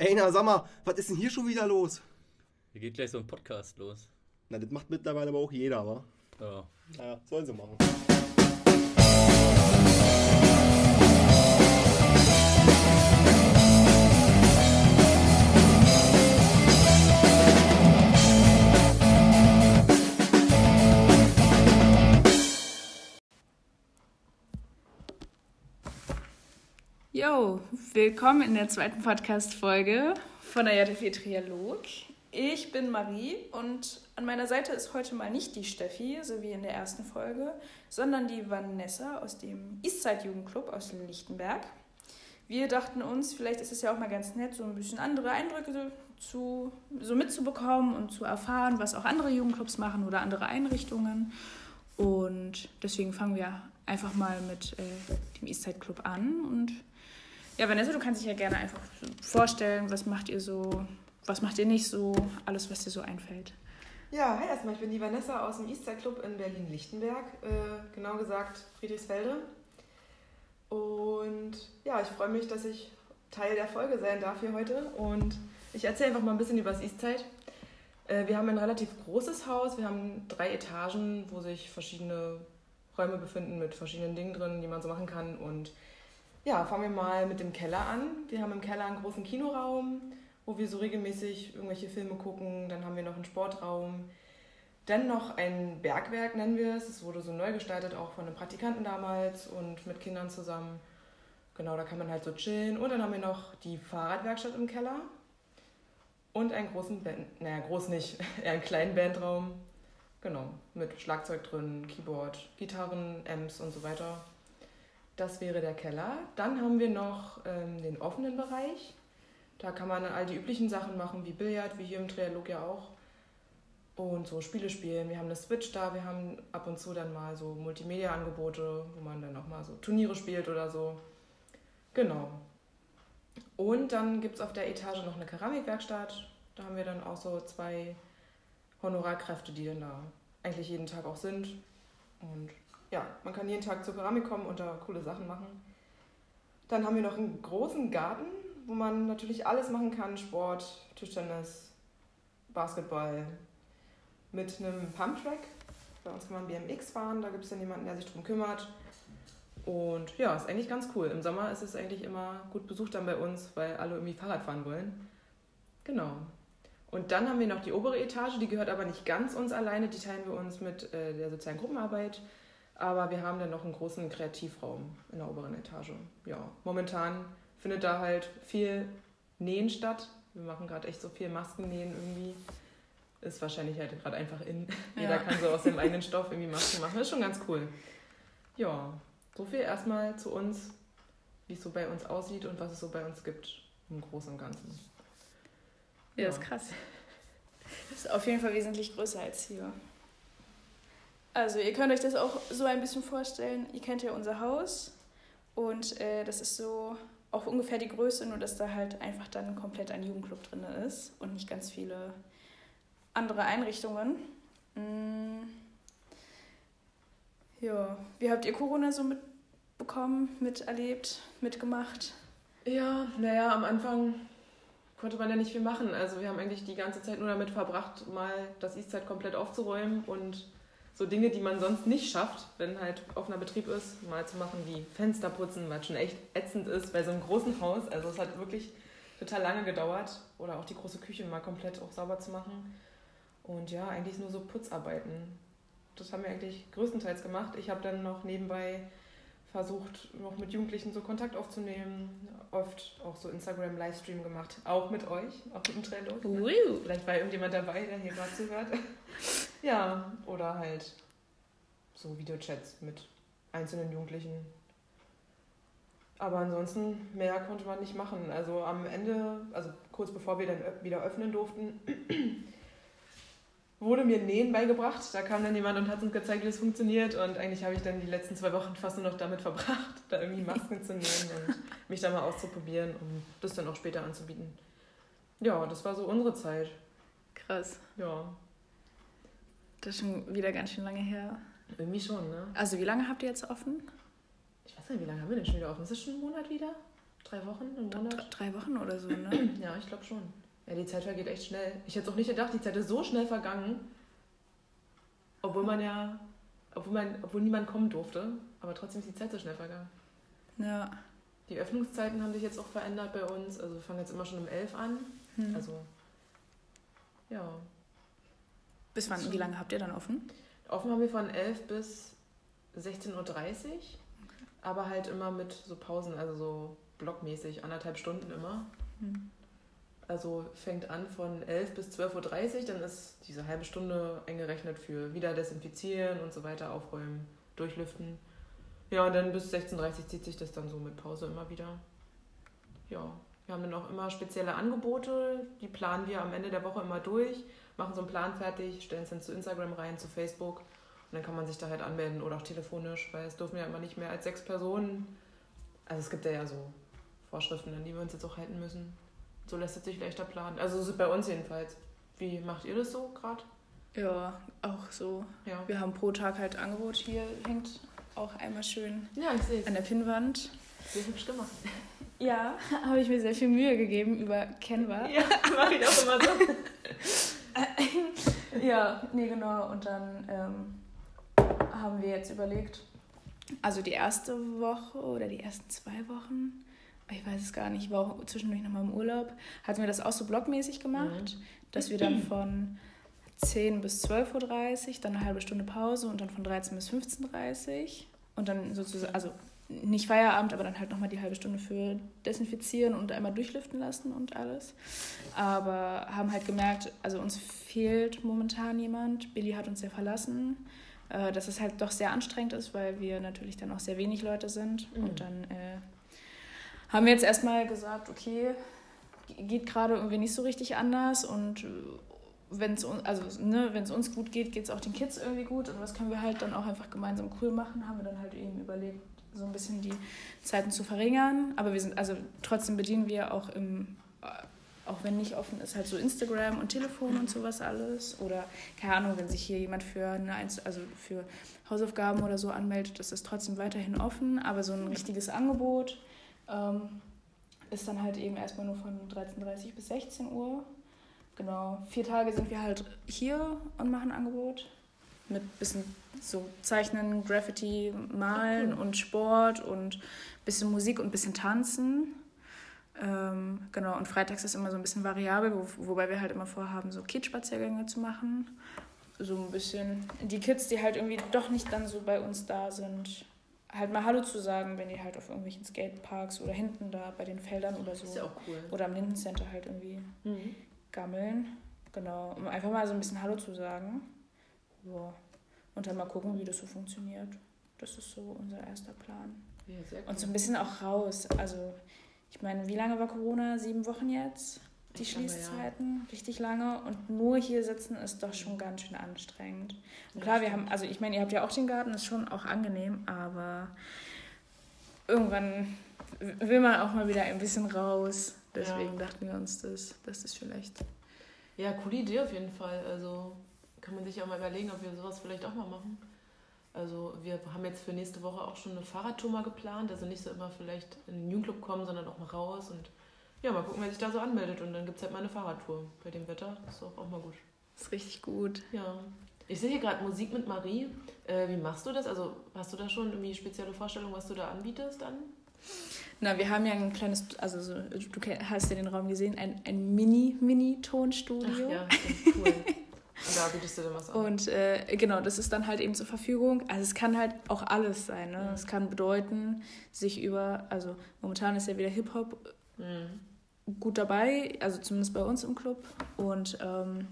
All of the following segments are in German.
Ey, na sag mal, was ist denn hier schon wieder los? Hier geht gleich so ein Podcast los. Na, das macht mittlerweile aber auch jeder, wa? Ja. Ja, sollen sie machen. Jo, willkommen in der zweiten Podcast-Folge von der JTV Trialog. Ich bin Marie und an meiner Seite ist heute mal nicht die Steffi, so wie in der ersten Folge, sondern die Vanessa aus dem Eastside Jugendclub aus Lichtenberg. Wir dachten uns, vielleicht ist es ja auch mal ganz nett, so ein bisschen andere Eindrücke zu, so mitzubekommen und zu erfahren, was auch andere Jugendclubs machen oder andere Einrichtungen. Und deswegen fangen wir einfach mal mit äh, dem Eastside Club an. Und ja, Vanessa, du kannst dich ja gerne einfach vorstellen, was macht ihr so, was macht ihr nicht so, alles, was dir so einfällt. Ja, hi erstmal, ich bin die Vanessa aus dem Easter Club in Berlin-Lichtenberg, äh, genau gesagt Friedrichsfelde. Und ja, ich freue mich, dass ich Teil der Folge sein darf hier heute. Und ich erzähle einfach mal ein bisschen über das Eastside. Äh, wir haben ein relativ großes Haus, wir haben drei Etagen, wo sich verschiedene Räume befinden mit verschiedenen Dingen drin, die man so machen kann. Und ja, fangen wir mal mit dem Keller an. Wir haben im Keller einen großen Kinoraum, wo wir so regelmäßig irgendwelche Filme gucken. Dann haben wir noch einen Sportraum. Dann noch ein Bergwerk nennen wir es. Es wurde so neu gestaltet, auch von einem Praktikanten damals und mit Kindern zusammen. Genau, da kann man halt so chillen. Und dann haben wir noch die Fahrradwerkstatt im Keller und einen großen Band, naja, groß nicht, eher einen kleinen Bandraum. Genau, mit Schlagzeug drin, Keyboard, Gitarren, Amps und so weiter. Das wäre der Keller. Dann haben wir noch ähm, den offenen Bereich. Da kann man all die üblichen Sachen machen, wie Billard, wie hier im Trialog ja auch. Und so Spiele spielen. Wir haben eine Switch da, wir haben ab und zu dann mal so Multimedia-Angebote, wo man dann auch mal so Turniere spielt oder so. Genau. Und dann gibt es auf der Etage noch eine Keramikwerkstatt. Da haben wir dann auch so zwei Honorarkräfte, die dann da eigentlich jeden Tag auch sind. Und ja, man kann jeden Tag zur Keramik kommen und da coole Sachen machen. Dann haben wir noch einen großen Garten, wo man natürlich alles machen kann: Sport, Tischtennis, Basketball, mit einem Pumptrack. Bei uns kann man BMX fahren, da gibt es dann jemanden, der sich drum kümmert. Und ja, ist eigentlich ganz cool. Im Sommer ist es eigentlich immer gut besucht dann bei uns, weil alle irgendwie Fahrrad fahren wollen. Genau. Und dann haben wir noch die obere Etage, die gehört aber nicht ganz uns alleine, die teilen wir uns mit äh, der sozialen Gruppenarbeit. Aber wir haben dann noch einen großen Kreativraum in der oberen Etage. Ja, momentan findet da halt viel Nähen statt. Wir machen gerade echt so viel Maskennähen irgendwie. Ist wahrscheinlich halt gerade einfach in. Ja. Jeder kann so aus dem eigenen Stoff irgendwie Masken machen. Ist schon ganz cool. Ja, so viel erstmal zu uns, wie es so bei uns aussieht und was es so bei uns gibt im Großen und Ganzen. Ja, das ist krass. Das ist auf jeden Fall wesentlich größer als hier. Also ihr könnt euch das auch so ein bisschen vorstellen. Ihr kennt ja unser Haus und äh, das ist so auch ungefähr die Größe, nur dass da halt einfach dann komplett ein Jugendclub drin ist und nicht ganz viele andere Einrichtungen. Mm. Ja, wie habt ihr Corona so mitbekommen, miterlebt, mitgemacht? Ja, naja, am Anfang konnte man ja nicht viel machen. Also wir haben eigentlich die ganze Zeit nur damit verbracht, mal das Eastside komplett aufzuräumen und so Dinge, die man sonst nicht schafft, wenn halt offener Betrieb ist, mal zu machen wie Fenster putzen, was schon echt ätzend ist bei so einem großen Haus. Also es hat wirklich total lange gedauert. Oder auch die große Küche mal komplett auch sauber zu machen. Und ja, eigentlich nur so Putzarbeiten. Das haben wir eigentlich größtenteils gemacht. Ich habe dann noch nebenbei versucht, noch mit Jugendlichen so Kontakt aufzunehmen. Oft auch so Instagram-Livestream gemacht. Auch mit euch, auch mit dem Trello. Woo. Vielleicht war irgendjemand dabei, der hier gerade zuhört. ja, oder halt so Videochats mit einzelnen Jugendlichen. Aber ansonsten mehr konnte man nicht machen. Also am Ende, also kurz bevor wir dann wieder öffnen durften, wurde mir Nähen beigebracht. Da kam dann jemand und hat uns gezeigt, wie das funktioniert. Und eigentlich habe ich dann die letzten zwei Wochen fast nur noch damit verbracht, da irgendwie Masken zu nähen und mich da mal auszuprobieren, um das dann auch später anzubieten. Ja, das war so unsere Zeit. Krass. Ja, Das ist schon wieder ganz schön lange her. irgendwie schon, ne? Also wie lange habt ihr jetzt offen? Ich weiß nicht, wie lange haben wir denn schon wieder offen? Ist das schon ein Monat wieder? Drei Wochen, Dr- Monat? drei Wochen oder so, ne? Ja, ich glaube schon. Ja, die Zeit vergeht echt schnell. Ich hätte auch nicht gedacht, die Zeit ist so schnell vergangen. Obwohl man ja, obwohl, man, obwohl niemand kommen durfte. Aber trotzdem ist die Zeit so schnell vergangen. Ja. Die Öffnungszeiten haben sich jetzt auch verändert bei uns. Also wir fangen jetzt immer schon um 11 an. Hm. Also, ja. Bis wann, wie lange habt ihr dann offen? Offen haben wir von 11 bis 16.30 Uhr. Aber halt immer mit so Pausen, also so blockmäßig, anderthalb Stunden immer. Hm. Also fängt an von 11 bis 12.30 Uhr, dann ist diese halbe Stunde eingerechnet für wieder desinfizieren und so weiter, aufräumen, durchlüften. Ja, und dann bis 16.30 Uhr zieht sich das dann so mit Pause immer wieder. Ja, wir haben dann auch immer spezielle Angebote, die planen wir am Ende der Woche immer durch, machen so einen Plan fertig, stellen es dann zu Instagram rein, zu Facebook und dann kann man sich da halt anmelden oder auch telefonisch, weil es dürfen ja immer nicht mehr als sechs Personen. Also es gibt ja, ja so Vorschriften, an die wir uns jetzt auch halten müssen. So lässt es sich leichter planen. Also so bei uns jedenfalls. Wie macht ihr das so gerade? Ja, auch so. Ja. Wir haben pro Tag halt Angebot. Hier hängt auch einmal schön Ja, ich an der Pinnwand. Sehr hübsch gemacht. Ja, habe ich mir sehr viel Mühe gegeben über Canva. Ja, mache ich auch immer so. Ja, nee, genau. Und dann ähm, haben wir jetzt überlegt, also die erste Woche oder die ersten zwei Wochen, ich weiß es gar nicht, ich war auch zwischendurch nochmal im Urlaub, hatten wir das auch so blockmäßig gemacht, dass wir dann von 10 bis 12.30 Uhr, dann eine halbe Stunde Pause und dann von 13 bis 15.30 Uhr und dann sozusagen, also nicht Feierabend, aber dann halt nochmal die halbe Stunde für Desinfizieren und einmal durchlüften lassen und alles. Aber haben halt gemerkt, also uns fehlt momentan jemand. Billy hat uns ja verlassen. Äh, dass es halt doch sehr anstrengend ist, weil wir natürlich dann auch sehr wenig Leute sind. Mhm. Und dann äh, haben wir jetzt erstmal gesagt, okay, geht gerade irgendwie nicht so richtig anders und wenn es also, ne, uns gut geht, geht es auch den Kids irgendwie gut und was können wir halt dann auch einfach gemeinsam cool machen, haben wir dann halt eben überlegt, so ein bisschen die Zeiten zu verringern. Aber wir sind, also trotzdem bedienen wir auch im, äh, auch wenn nicht offen ist, halt so Instagram und Telefon und sowas alles. Oder keine Ahnung, wenn sich hier jemand für eine Einzel also für Hausaufgaben oder so anmeldet, ist das trotzdem weiterhin offen. Aber so ein richtiges Angebot ähm, ist dann halt eben erstmal nur von 13.30 bis 16 Uhr. Genau, vier Tage sind wir halt hier und machen Angebot. Mit bisschen so Zeichnen, Graffiti, Malen und Sport und bisschen Musik und bisschen Tanzen. Ähm, genau, und freitags ist immer so ein bisschen variabel, wo, wobei wir halt immer vorhaben, so Kids-Spaziergänge zu machen. So ein bisschen die Kids, die halt irgendwie doch nicht dann so bei uns da sind, halt mal Hallo zu sagen, wenn die halt auf irgendwelchen Skateparks oder hinten da bei den Feldern oder so. Ist ja auch cool. Oder am Lindencenter halt irgendwie Mhm. gammeln. Genau, um einfach mal so ein bisschen Hallo zu sagen. Ja. Und dann mal gucken, wie das so funktioniert. Das ist so unser erster Plan. Ja, cool. Und so ein bisschen auch raus. Also, ich meine, wie lange war Corona? Sieben Wochen jetzt? Die Echt lange, ja. Schließzeiten? Richtig lange. Und nur hier sitzen ist doch schon ganz schön anstrengend. Und klar, wir haben, also ich meine, ihr habt ja auch den Garten, ist schon auch angenehm, aber irgendwann will man auch mal wieder ein bisschen raus. Deswegen Ja. dachten wir uns, dass das vielleicht Ja, coole Idee auf jeden Fall. Also kann man sich ja mal überlegen, ob wir sowas vielleicht auch mal machen. Also wir haben jetzt für nächste Woche auch schon eine Fahrradtour mal geplant. Also nicht so immer vielleicht in den Jugendclub kommen, sondern auch mal raus und ja, mal gucken, wer sich da so anmeldet. Und dann gibt es halt mal eine Fahrradtour bei dem Wetter. Das ist auch, auch mal gut. ist richtig gut. Ja. Ich sehe hier gerade Musik mit Marie. Äh, wie machst du das? Also hast du da schon irgendwie spezielle Vorstellungen, was du da anbietest dann? Na, wir haben ja ein kleines, also so, du hast ja den Raum gesehen, ein, ein Mini-Mini-Tonstudio. Ja, cool. Und da bietest du dann was an. Und äh, genau, das ist dann halt eben zur Verfügung. Also es kann halt auch alles sein. Ne? Mhm. Es kann bedeuten, sich über, also momentan ist ja wieder Hip-Hop Mhm. Gut dabei, also zumindest bei uns im Club. Und ähm,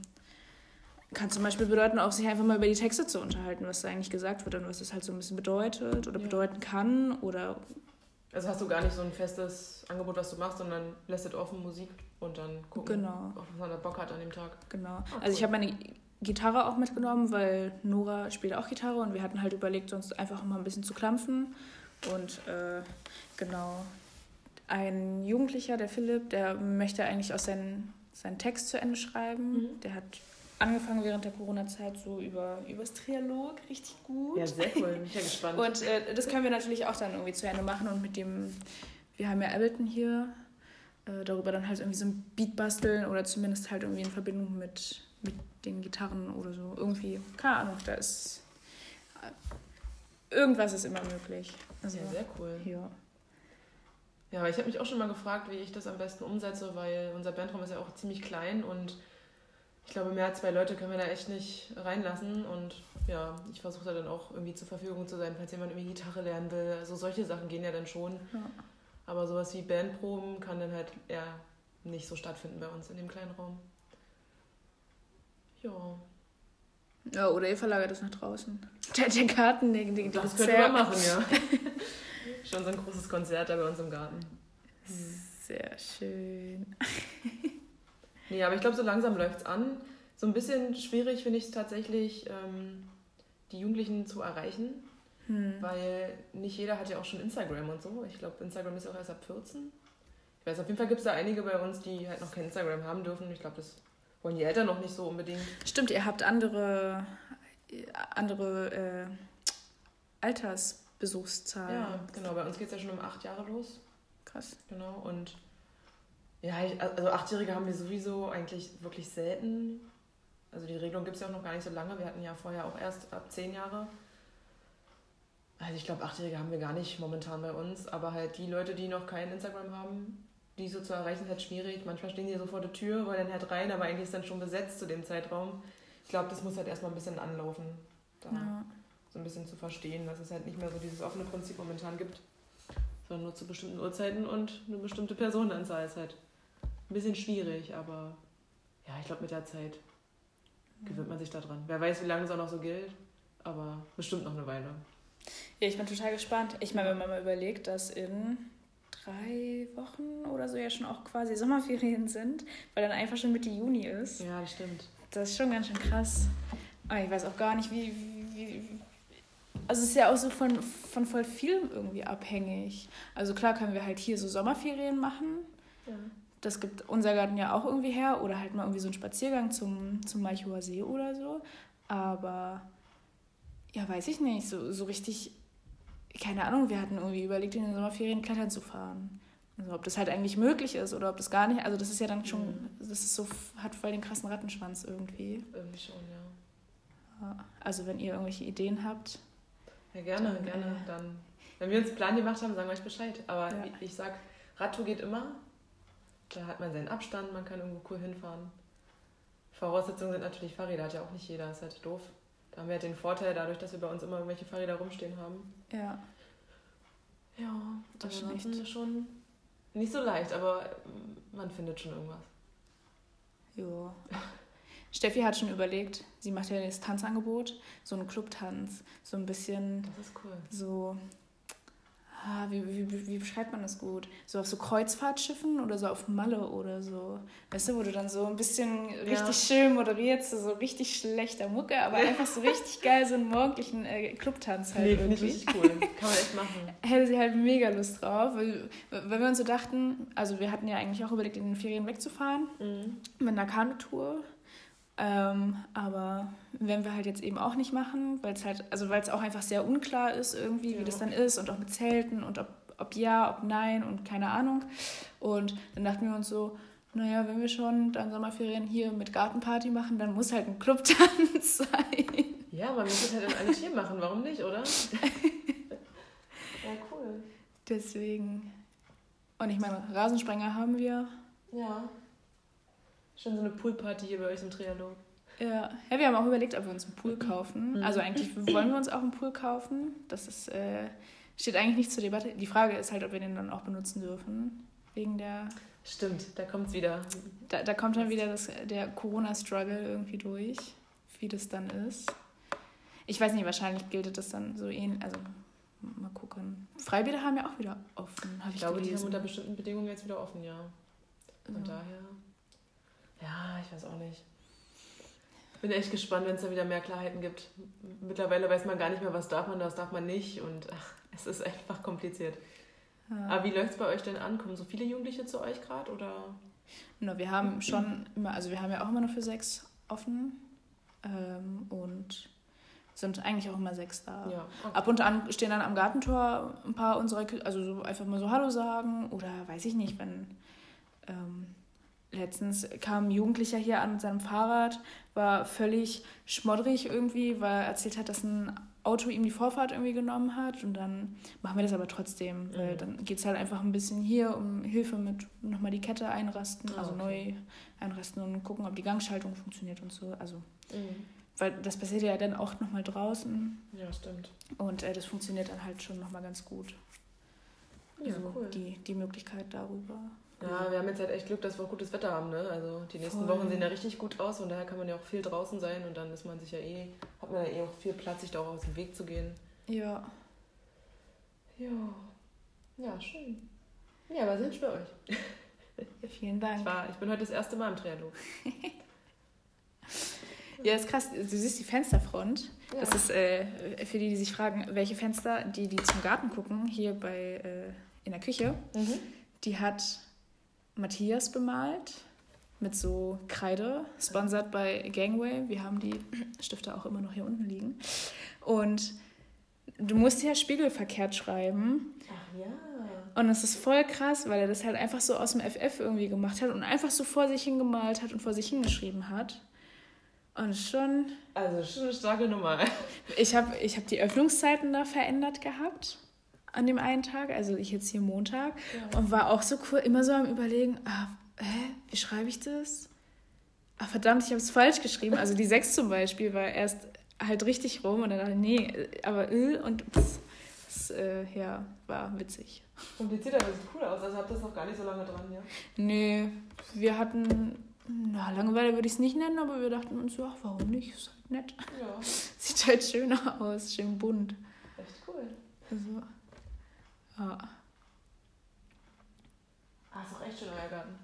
kann zum Beispiel bedeuten, auch sich einfach mal über die Texte zu unterhalten, was da eigentlich gesagt wird und was es halt so ein bisschen bedeutet oder Ja. bedeuten kann. Oder Also hast du gar nicht so ein festes Angebot, was du machst, sondern lässt es offen Musik und dann gucken, Genau. was man da Bock hat an dem Tag. genau. Ah, Also ich cool. habe meine Gitarre auch mitgenommen, weil Nora spielt auch Gitarre und wir hatten halt überlegt, sonst einfach mal ein bisschen zu klampfen. Und äh, genau, ein Jugendlicher, der Philipp, der möchte eigentlich auch seinen, seinen Text zu Ende schreiben. Mhm. Der hat angefangen während der Corona-Zeit so über übers Trialog, richtig gut. Ja, sehr cool. Bin ich ja gespannt. Und äh, das können wir natürlich auch dann irgendwie zu Ende machen und mit dem wir haben ja Ableton hier, äh, darüber dann halt irgendwie so ein Beat basteln oder zumindest halt irgendwie in Verbindung mit, mit den Gitarren oder so. Irgendwie, keine Ahnung, da ist. Äh, irgendwas ist immer möglich. Also, Ja, sehr cool. ja. Ja, aber ich habe mich auch schon mal gefragt, wie ich das am besten umsetze, weil unser Bandraum ist ja auch ziemlich klein und ich glaube, mehr als zwei Leute können wir da echt nicht reinlassen. Und ja, ich versuche da dann auch irgendwie zur Verfügung zu sein, falls jemand irgendwie Gitarre lernen will. Also solche Sachen gehen ja dann schon. Ja. Aber sowas wie Bandproben kann dann halt eher nicht so stattfinden bei uns in dem kleinen Raum. Ja, ja, oder ihr verlagert es nach draußen. Der, der Garten, der, der, der das könnte man machen, ja. Schon so ein großes Konzert da bei uns im Garten. Sehr schön. Nee, aber ich glaube, so langsam läuft es an. So ein bisschen schwierig finde ich es tatsächlich, ähm, die Jugendlichen zu erreichen, Hm. weil nicht jeder hat ja auch schon Instagram und so. Ich glaube, Instagram ist ja auch erst ab 14. Ich weiß, auf jeden Fall gibt es da einige bei uns, die halt noch kein Instagram haben dürfen. Ich glaube, das wollen die Eltern noch nicht so unbedingt. Stimmt, ihr habt andere, andere äh, Altersbesuchszahlen. Ja, genau. Bei uns geht es ja schon um acht Jahre los. Krass. Genau. Und ja, also Achtjährige haben wir sowieso eigentlich wirklich selten. Also die Regelung gibt es ja auch noch gar nicht so lange. Wir hatten ja vorher auch erst ab zehn Jahre. Also ich glaube, Achtjährige haben wir gar nicht momentan bei uns. Aber halt die Leute, die noch kein Instagram haben, die so zu erreichen, ist halt schwierig. Manchmal stehen die so vor der Tür, wollen dann halt rein, aber eigentlich ist dann schon besetzt zu dem Zeitraum. Ich glaube, das muss halt erstmal ein bisschen anlaufen. Da Ja. So ein bisschen zu verstehen, dass es halt nicht mehr so dieses offene Prinzip momentan gibt, sondern nur zu bestimmten Uhrzeiten und eine bestimmte Personenanzahl ist halt ein bisschen schwierig, aber ja, ich glaube mit der Zeit gewöhnt man sich da dran. Wer weiß, wie lange es auch noch so gilt, aber bestimmt noch eine Weile. Ja, ich bin total gespannt. Ich meine, wenn man mal überlegt, dass in drei Wochen oder so ja schon auch quasi Sommerferien sind, weil dann einfach schon Mitte Juni ist. Ja, das stimmt. Das ist schon ganz schön krass. Aber ich weiß auch gar nicht, wie. Also es ist ja auch so von, von voll vielem irgendwie abhängig. Also klar können wir halt hier so Sommerferien machen. Ja. Das gibt unser Garten ja auch irgendwie her. Oder halt mal irgendwie so einen Spaziergang zum, zum Malchower See oder so. Aber ja, weiß ich nicht. So, so richtig, keine Ahnung, wir hatten irgendwie überlegt, in den Sommerferien klettern zu fahren. Also ob das halt eigentlich möglich ist oder ob das gar nicht. Also das ist ja dann schon, Mhm. das ist so, hat voll den krassen Rattenschwanz irgendwie. Irgendwie schon, ja. Ja, Also wenn ihr irgendwelche Ideen habt. Ja, gerne, Dann, gerne. äh, Dann, wenn wir uns einen Plan gemacht haben, sagen wir euch Bescheid. Aber Ja. wie ich sag, Radtour geht immer. Da hat man seinen Abstand, man kann irgendwo cool hinfahren. Voraussetzungen sind natürlich Fahrräder, hat ja auch nicht jeder, ist halt doof. Da haben wir halt den Vorteil, dadurch, dass wir bei uns immer irgendwelche Fahrräder rumstehen haben. Ja. Ja, Das ist ansonsten echt- ist schon nicht so leicht, aber man findet schon irgendwas. Jo. Steffi hat schon überlegt, sie macht ja das Tanzangebot, so einen Clubtanz, so ein bisschen Das ist cool. so, ah, wie, wie, wie beschreibt man das gut? So auf so Kreuzfahrtschiffen oder so auf Malle oder so. Weißt du, wo du dann so ein bisschen richtig schön moderierst, so richtig schlechter Mucke, aber einfach so richtig geil so einen morgendlichen äh, Clubtanz halt Nee, finde ich richtig cool. Kann man echt machen. hätte sie halt mega Lust drauf, weil, weil wir uns so dachten, also wir hatten ja eigentlich auch überlegt, in den Ferien wegzufahren Mhm. mit einer Kanutour. Ähm, aber wenn wir halt jetzt eben auch nicht machen, weil es halt, also weil es auch einfach sehr unklar ist irgendwie, wie Ja. das dann ist und auch mit Zelten und ob, ob ja, ob nein und keine Ahnung. Und dann dachten wir uns so, naja, wenn wir schon dann Sommerferien hier mit Gartenparty machen, dann muss halt ein Clubtanz sein. Ja, man muss es halt in alle Tier machen, warum nicht, oder? ja, cool. Deswegen. Und ich meine, Rasensprenger haben wir. Ja. Schon so eine Poolparty hier bei euch im Trialog. Ja. ja, wir haben auch überlegt, ob wir uns einen Pool kaufen. Mhm. Also eigentlich wollen wir uns auch einen Pool kaufen. Das ist, äh, steht eigentlich nicht zur Debatte. Die Frage ist halt, ob wir den dann auch benutzen dürfen. Wegen der. Stimmt, da kommt's wieder. Da, da kommt dann wieder das, der Corona-Struggle irgendwie durch, wie das dann ist. Ich weiß nicht, wahrscheinlich gilt das dann so ähnlich. Also mal gucken. Freibäder haben ja auch wieder offen, habe Ich ich, glaube, die haben gelesen. unter bestimmten Bedingungen jetzt wieder offen, ja. Von Ja. daher. Ja, ich weiß auch nicht. Bin echt gespannt, wenn es da wieder mehr Klarheiten gibt. Mittlerweile weiß man gar nicht mehr, was darf man, was darf man nicht. Und ach, es ist einfach kompliziert. Ja. Aber wie läuft es bei euch denn an? Kommen so viele Jugendliche zu euch gerade? Oder? No, wir haben schon immer, also wir haben ja auch immer nur für sechs offen. Ähm, und sind eigentlich auch immer sechs da. Ja. Okay. Ab und an stehen dann am Gartentor ein paar unserer, also so einfach mal so Hallo sagen oder weiß ich nicht, wenn ähm, letztens kam ein Jugendlicher hier an mit seinem Fahrrad, war völlig schmoddrig irgendwie, weil er erzählt hat, dass ein Auto ihm die Vorfahrt irgendwie genommen hat und dann machen wir das aber trotzdem, weil Mhm. dann geht es halt einfach ein bisschen hier um Hilfe mit nochmal die Kette einrasten, also okay. neu einrasten und gucken, ob die Gangschaltung funktioniert und so, also Mhm. weil das passiert ja dann auch nochmal draußen Ja, stimmt. und äh, das funktioniert dann halt schon nochmal ganz gut. Ja, also cool. die, die Möglichkeit darüber. Ja, wir haben jetzt halt echt Glück, dass wir auch gutes Wetter haben, ne? Also die nächsten Voll. Wochen sehen ja richtig gut aus und daher kann man ja auch viel draußen sein und dann ist man sich ja eh, hat man ja eh auch viel Platz, sich da auch aus dem Weg zu gehen. Ja. Ja. Ja, schön. Ja, aber sind für euch. Vielen Ich, Dank. war, ich bin heute das erste Mal im Trialog. Ja, ist krass. Du siehst die Fensterfront. Ja. Das ist äh, für die, die sich fragen, welche Fenster, die, die zum Garten gucken, hier bei äh, in der Küche, Mhm. die hat Matthias bemalt mit so Kreide, sponsert bei Gangway. Wir haben die Stifte auch immer noch hier unten liegen. Und du musst ja spiegelverkehrt schreiben. Ach ja. Und es ist voll krass, weil er das halt einfach so aus dem FF irgendwie gemacht hat und einfach so vor sich hingemalt hat und vor sich hingeschrieben hat. Und schon, Also schon eine starke Nummer. ich habe ich hab die Öffnungszeiten da verändert gehabt an dem einen Tag, also ich jetzt hier Montag, und war auch so cool, immer so am Überlegen, ah, hä, wie schreibe ich das? Ah, verdammt, ich habe es falsch geschrieben. Also die 6 zum Beispiel war erst halt richtig rum und dann dachte ich, nee, aber Öl und das, das äh, ja, war witzig. Kompliziert, aber sieht cool aus. Also habt ihr das noch gar nicht so lange dran, ja? Nee, wir hatten, na, Langeweile würde ich es nicht nennen, aber wir dachten uns, ach, warum nicht? Ist halt nett. Ja, Sieht halt schöner aus, schön bunt. echt cool. Also, ja. Ah, ist auch echt schön euer Garten.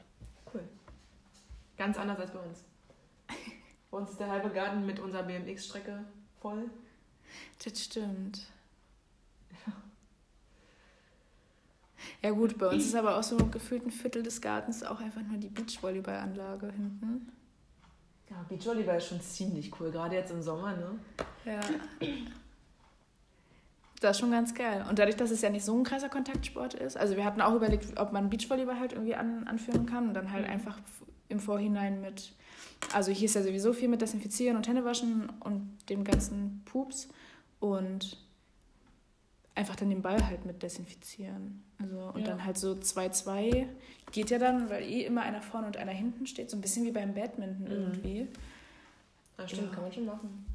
Cool. Ganz anders als bei uns. Bei uns ist der halbe Garten mit unserer BMX-Strecke voll. Das stimmt. Ja gut, bei uns ist aber auch so gefühlt ein Viertel des Gartens auch einfach nur die Beachvolleyballanlage hinten. Ja, Beachvolleyball ist schon ziemlich cool, gerade jetzt im Sommer, ne? Ja. Das ist schon ganz geil. Und dadurch, dass es ja nicht so ein krasser Kontaktsport ist, also wir hatten auch überlegt, ob man Beachvolleyball halt irgendwie an, anführen kann und dann halt Mhm. einfach im Vorhinein mit, also hier ist ja sowieso viel mit Desinfizieren und Händewaschen und dem ganzen Pups und einfach dann den Ball halt mit desinfizieren. Also und Ja. dann halt so 2-2 geht ja dann, weil eh immer einer vorne und einer hinten steht, so ein bisschen wie beim Badminton Mhm. irgendwie. Ja, stimmt, Ja. kann man schon machen.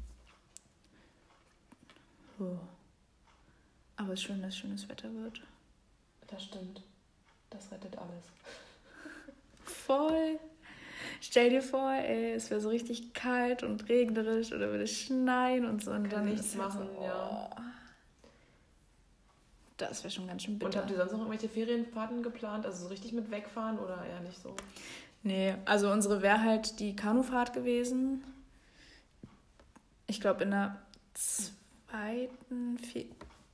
So. Aber es ist schön, dass schönes Wetter wird. Das stimmt. Das rettet alles. Voll. Stell dir vor, ey, es wäre so richtig kalt und regnerisch oder würde schneien und so. Und Kann dann nichts halt machen, so, ja. oh. Das wäre schon ganz schön Und bitter. habt ihr sonst noch irgendwelche Ferienfahrten geplant? Also so richtig mit wegfahren oder eher nicht so? Nee, also unsere wäre halt die Kanufahrt gewesen. Ich glaube, in der zweiten Fe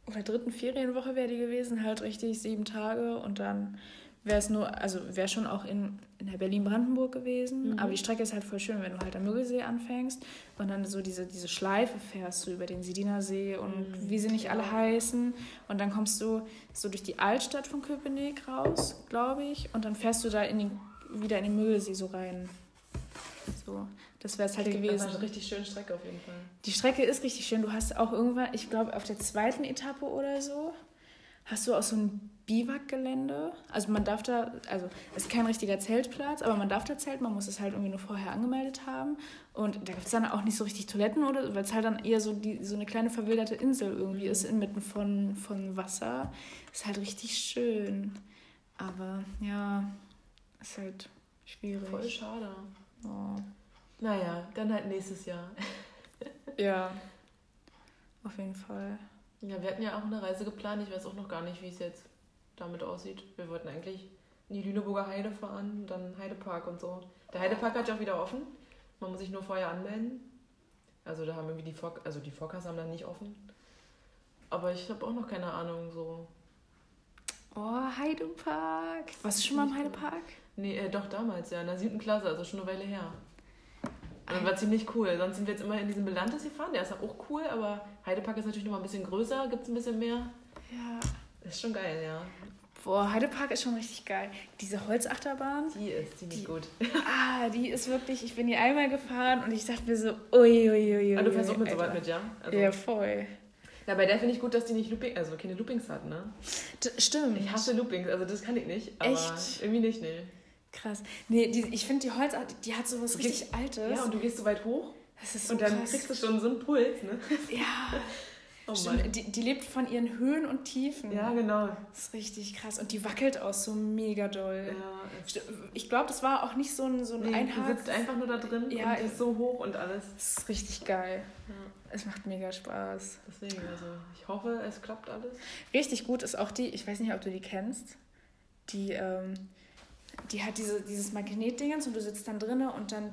oder dritten Ferienwoche wäre die gewesen, halt richtig sieben Tage. Und dann wäre es nur, also wäre schon auch in, in der Berlin-Brandenburg gewesen. Mhm. Aber die Strecke ist halt voll schön, wenn du halt am Müggelsee anfängst und dann so diese, diese Schleife fährst du über den Sidiner See und Mhm, wie sie nicht alle ja. heißen. Und dann kommst du so durch die Altstadt von Köpenick raus, glaube ich. Und dann fährst du da in den, wieder in den Müggelsee so rein. So, das wäre es halt Klingt nach gewesen. einer richtig schöne Strecke auf jeden Fall. Die Strecke ist richtig schön. Du hast auch irgendwann, ich glaube, auf der zweiten Etappe oder so, hast du auch so ein Biwakgelände. Also man darf da, also es ist kein richtiger Zeltplatz, aber man darf da zelten, man muss es halt irgendwie nur vorher angemeldet haben. Und da gibt es dann auch nicht so richtig Toiletten oder weil es halt dann eher so, die, so eine kleine verwilderte Insel irgendwie Mhm. ist, inmitten von, von Wasser. Ist halt richtig schön. Aber ja, ist halt schwierig. Voll schade. Oh. Naja, dann halt nächstes Jahr. Ja, auf jeden Fall. Ja, wir hatten ja auch eine Reise geplant. Ich weiß auch noch gar nicht, wie es jetzt damit aussieht. Wir wollten eigentlich in die Lüneburger Heide fahren, dann Heidepark und so. Der Heidepark hat ja auch wieder offen. Man muss sich nur vorher anmelden. Also da haben irgendwie die Vor also die Vorkasse haben dann nicht offen. Aber ich habe auch noch keine Ahnung so. Oh, Heidepark. Warst du schon mal im Heidepark? Nee, äh, doch damals, ja, in der siebten Klasse, also schon eine Weile her. Und war ziemlich cool. Sonst sind wir jetzt immer in diesem Belantes gefahren. Der ist auch cool, aber Heidepark ist natürlich noch mal ein bisschen größer, gibt es ein bisschen mehr. Ja. Ist schon geil, ja. Boah, Heidepark ist schon richtig geil. Diese Holzachterbahn, Die ist ziemlich Die- gut. ah, die ist wirklich, ich bin hier einmal gefahren und ich dachte mir so, ui, ui, ui, ui. Ah, du fährst auch mit so weit mit, ja? Also, Ja, voll. ja, bei der finde ich gut, dass die nicht Looping, also keine Loopings hat, ne? D stimmt. Ich hasse Loopings, also das kann ich nicht. Aber Echt? irgendwie nicht, ne. Krass. Nee, die, ich finde die Holzart, die hat so was richtig Altes. Ja, und du gehst so weit hoch das ist so und dann krass. kriegst du schon so einen Puls, ne? ja, Oh stimmt. Die, die lebt von ihren Höhen und Tiefen. Ja, genau. Das ist richtig krass. Und die wackelt auch so mega doll. Ja, Ich glaube, das war auch nicht so ein, so ein nee, du Einhag. sitzt einfach nur da drin Ja, und ist so hoch und alles. Das ist richtig geil. Ja, Es macht mega Spaß. deswegen, also ich hoffe, es klappt alles. Richtig gut ist auch die, ich weiß nicht, ob du die kennst, die, ähm, die hat diese, dieses Magnetdingens und du sitzt dann drinne und dann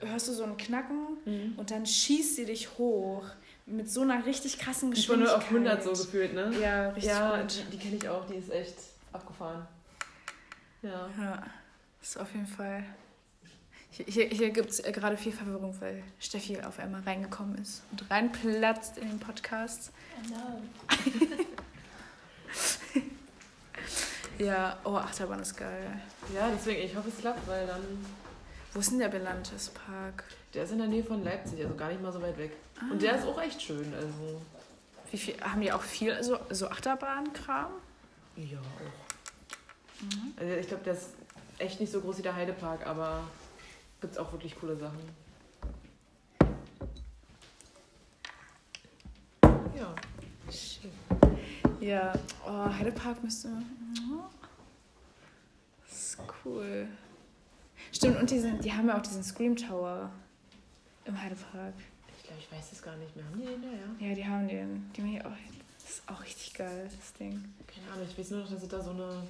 hörst du so ein Knacken Mhm. und dann schießt sie dich hoch mit so einer richtig krassen Ich war nur Geschwindigkeit. auf 100 so gefühlt, ne? Ja, richtig ja, gut. die, die kenne ich auch, die ist echt abgefahren. Ja. Ja, ist auf jeden Fall. Hier, hier, hier gibt es gerade viel Verwirrung, weil Steffi auf einmal reingekommen ist und reinplatzt in den Podcast. Ja, oh, Achterbahn ist geil. ja, deswegen, ich hoffe, es klappt, weil dann. Wo ist denn der Belantes Park? Der ist in der Nähe von Leipzig, also gar nicht mal so weit weg. Und der ist auch echt schön, also. Wie viel, haben die auch viel so, so Achterbahnkram? Ja, auch. Also ich glaube, der ist echt nicht so groß wie der Heidepark, aber gibt es auch wirklich coole Sachen. Ja. Ja, oh, Heidepark müsste. Das ist cool. Stimmt, und diesen, die haben ja auch diesen Scream Tower im Heidepark. Ich glaube, ich weiß es gar nicht mehr. Haben die den da, ja? Ja, die haben den. Die haben hier auch. Das ist auch richtig geil, das Ding. Keine Ahnung, ich weiß nur noch, dass es da so eine.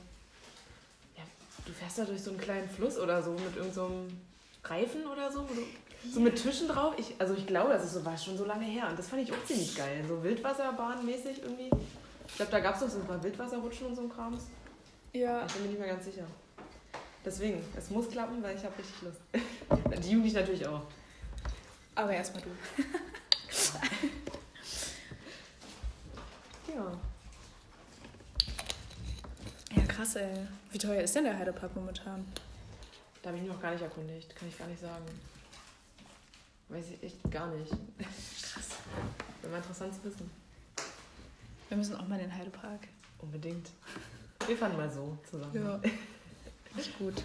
Ja, du fährst da durch so einen kleinen Fluss oder so mit irgendeinem so einem Reifen oder so. So mit Tischen drauf. Ich, also ich glaube, das ist so, war schon so lange her. Und das fand ich auch ziemlich geil. So Wildwasserbahn-mäßig irgendwie. Ich glaube, da gab es doch so ein paar Wildwasserrutschen und so ein Krams. Ja. Ich bin mir nicht mehr ganz sicher. Deswegen, es muss klappen, weil ich habe richtig Lust. Die Jugendlichen natürlich auch. Aber erstmal du. Ja. Ja, krass, ey. Wie teuer ist denn der Heidepark momentan? Da habe ich mich noch gar nicht erkundigt. Kann ich gar nicht sagen. Weiß ich echt gar nicht. Krass. Wäre mal interessant zu wissen. Wir müssen auch mal in den Heidepark. Unbedingt. Wir fahren mal so zusammen. Ja. Ist gut.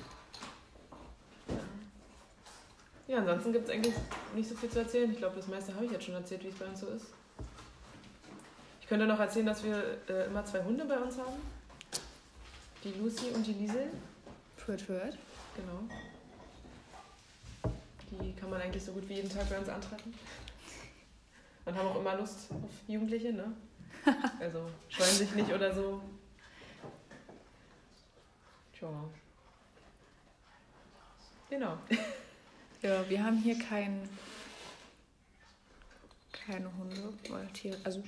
Ja, ansonsten gibt es eigentlich nicht so viel zu erzählen. Ich glaube, das meiste habe ich jetzt schon erzählt, wie es bei uns so ist. Ich könnte noch erzählen, dass wir äh, immer zwei Hunde bei uns haben. Die Lucy und die Liesel. Hört, hört. Genau. Die kann man eigentlich so gut wie jeden Tag bei uns antreffen. Und haben auch immer Lust auf Jugendliche, ne? Also scheuen sich nicht oder so. Tja. Genau. Ja, wir haben hier kein, keine Hunde, weil Tiere, also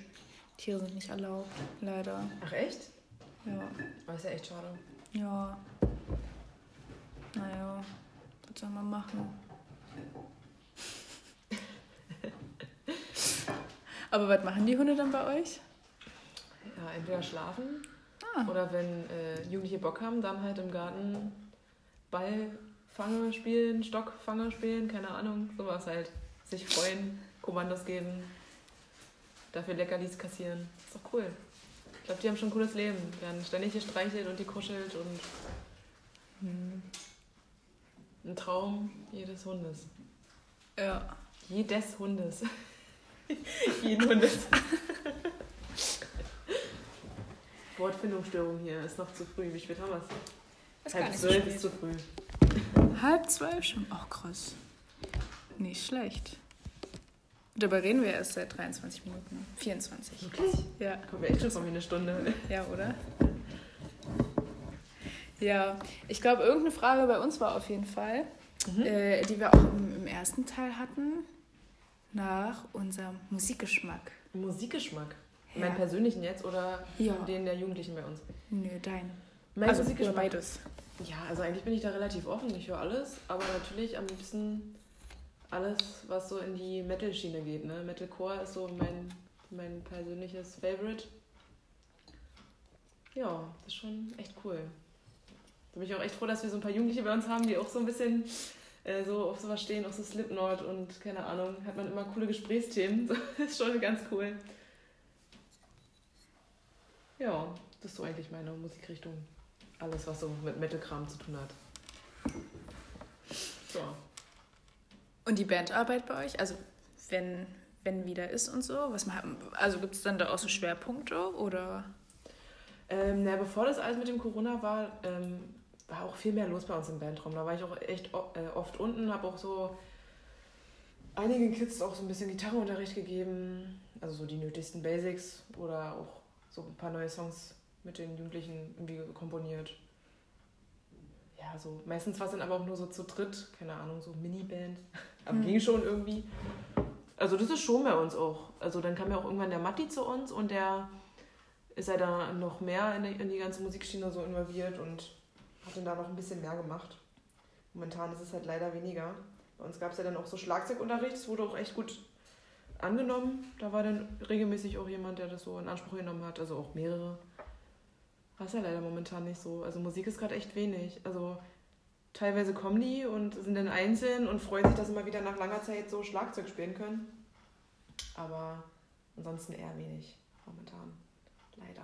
Tiere sind nicht erlaubt, leider. Ach echt? Ja, Aber ist ja echt schade. ja. Naja, was soll man machen? Aber was machen die Hunde dann bei euch? Ja, entweder schlafen Ah. oder wenn äh, Jugendliche Bock haben, dann halt im Garten Ballfange spielen, Stockfange spielen, keine Ahnung, sowas halt. Sich freuen, Kommandos geben, dafür Leckerlis kassieren. Ist doch cool. Ich glaube, die haben schon ein cooles Leben. Die werden ständig gestreichelt und die kuschelt und Hm. ein Traum jedes Hundes. Ja. Jedes Hundes. Jeden Hundes. Wortfindungsstörung hier ist noch zu früh. Wie spät haben wir es? Halb zwölf ist zu früh. Halb zwölf schon? Ach krass. Nicht schlecht. Dabei reden wir erst seit 23 Minuten. 24. Wirklich? Ja, Kommt mir echt schon wie eine Stunde. ja, oder? Ja, ich glaube, irgendeine Frage bei uns war auf jeden Fall, Mhm. äh, die wir auch im, im ersten Teil hatten, nach unserem Musikgeschmack. Musikgeschmack. Ja. Meinen persönlichen jetzt oder Ja. den der Jugendlichen bei uns? Nö, dein. Mein also, Musikgeschmack. beides. Ja, also eigentlich bin ich da relativ offen. Ich höre alles, aber natürlich am liebsten alles, was so in die Metal-Schiene geht. Ne? Metalcore ist so mein, mein persönliches Favorite. Ja, das ist schon echt cool. Da bin ich auch echt froh, dass wir so ein paar Jugendliche bei uns haben, die auch so ein bisschen äh, so auf sowas stehen, auf so Slipknot und keine Ahnung, hat man immer coole Gesprächsthemen. Das ist schon ganz cool. Ja, das ist so eigentlich meine Musikrichtung. Alles, was so mit Metal-Kram zu tun hat. So. Und die Bandarbeit bei euch? Also, wenn, wenn wieder ist und so, was machen, also gibt es dann da auch so Schwerpunkte oder? Ähm, na, bevor das alles mit dem Corona war, ähm, war auch viel mehr los bei uns im Bandraum. Da war ich auch echt äh, oft unten, habe auch so einigen Kids auch so ein bisschen Gitarrenunterricht gegeben. Also so die nötigsten Basics oder auch so ein paar neue Songs mit den Jugendlichen irgendwie komponiert. Ja, so meistens war es dann aber auch nur so zu dritt, keine Ahnung, so Miniband. Aber Hm. ging schon irgendwie. Also das ist schon bei uns auch. Also dann kam ja auch irgendwann der Matti zu uns und der ist er da noch mehr in die, in die ganze Musikschiene so involviert und hat dann da noch ein bisschen mehr gemacht. Momentan ist es halt leider weniger. Bei uns gab es ja dann auch so Schlagzeugunterricht, das wurde auch echt gut angenommen. Da war dann regelmäßig auch jemand, der das so in Anspruch genommen hat, also auch mehrere. Was ja leider momentan nicht so. Also Musik ist gerade echt wenig. Also teilweise kommen die und sind dann einzeln und freuen sich, dass sie mal wieder nach langer Zeit so Schlagzeug spielen können. Aber ansonsten eher wenig momentan. Leider.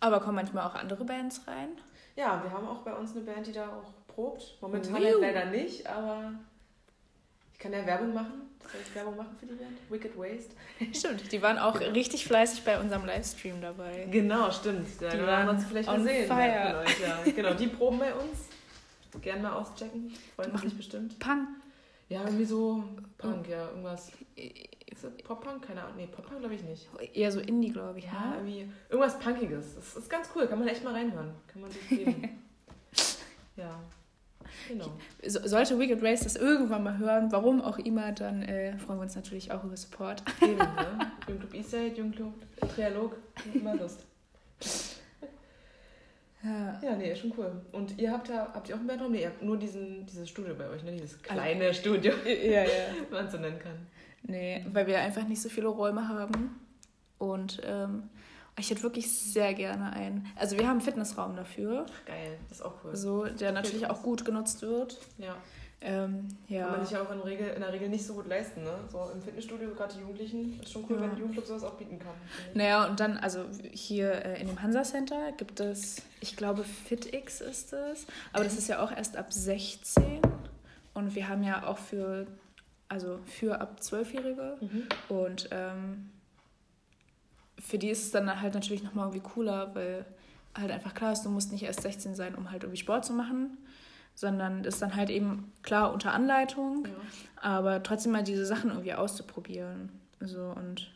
Aber kommen manchmal auch andere Bands rein? Ja, wir haben auch bei uns eine Band, die da auch probt. Momentan halt leider nicht, aber ich kann ja Werbung machen. Soll ich Werbung machen für die Band? Wicked Waste. Stimmt, die waren auch richtig fleißig bei unserem Livestream dabei. Genau, stimmt. Ja, Die haben uns vielleicht gesehen. fire. Ja, ja. Genau, die proben bei uns. Gerne mal auschecken. Freuen sich bestimmt. Punk. Ja, irgendwie so Punk, ja, irgendwas. Ist das Pop-Punk? Keine Ahnung. Nee, Pop-Punk glaube ich nicht. Eher so Indie, glaube ich. Ja, ne? irgendwie irgendwas Punkiges. Das ist ganz cool, kann man echt mal reinhören. Kann man sich geben. ja, genau. So, sollte Wicked Race das irgendwann mal hören, warum auch immer, dann äh, freuen wir uns natürlich auch über Support. Eben, ne? Jugendclub Eastside, Jugendclub Trialog, immer Lust. Ja. Ja, nee, schon cool. Und ihr habt da, habt ihr auch einen Bandraum? Nee, ihr habt nur diesen, dieses Studio bei euch, ne? Dieses kleine Studio, ja, ja. wenn man es so nennen kann. Nee, weil wir einfach nicht so viele Räume haben. Und ähm, ich hätte wirklich sehr gerne einen. Also wir haben einen Fitnessraum dafür, geil, das ist auch cool. so, der natürlich auch gut genutzt wird. Ja, Ähm, kann man ja. sich ja auch in, Regel, in der Regel nicht so gut leisten, ne? So im Fitnessstudio, gerade die Jugendlichen, ist schon cool, Ja. wenn ein Jugendclub sowas auch bieten kann. Naja, und dann, also hier äh, in dem Hansa Center gibt es, ich glaube, FitX ist es, aber das ist ja auch erst ab 16. Und wir haben ja auch für, also für ab 12-Jährige. Mhm. Und ähm, für die ist es dann halt natürlich nochmal irgendwie cooler, weil halt einfach klar ist, du musst nicht erst 16 sein, um halt irgendwie Sport zu machen, sondern ist dann halt eben klar unter Anleitung, Ja. aber trotzdem mal diese Sachen irgendwie auszuprobieren. So und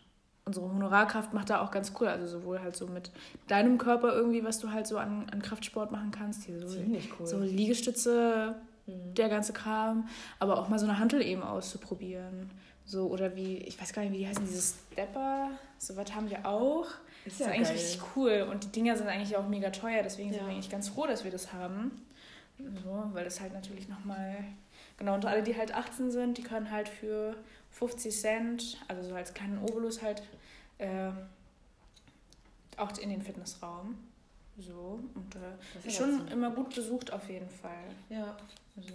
unsere Honorarkraft macht da auch ganz cool, also sowohl halt so mit deinem Körper irgendwie, was du halt so an, an Kraftsport machen kannst, hier so, Ziemlich cool. so Liegestütze, Mhm. der ganze Kram, aber auch mal so eine Hantel eben auszuprobieren. So, oder wie, ich weiß gar nicht, wie die heißen, diese Stepper, sowas haben wir auch. Ist Das ist eigentlich richtig cool und die Dinger sind eigentlich auch mega teuer, deswegen sind Ja. wir eigentlich ganz froh, dass wir das haben. So, weil das halt natürlich nochmal, genau, und alle, die halt 18 sind, die können halt für 50 Cent, also so als kleinen Obolus halt, ähm, auch in den Fitnessraum. So, und äh, Das ist ja schon immer gut besucht auf jeden Fall. Ja, Also,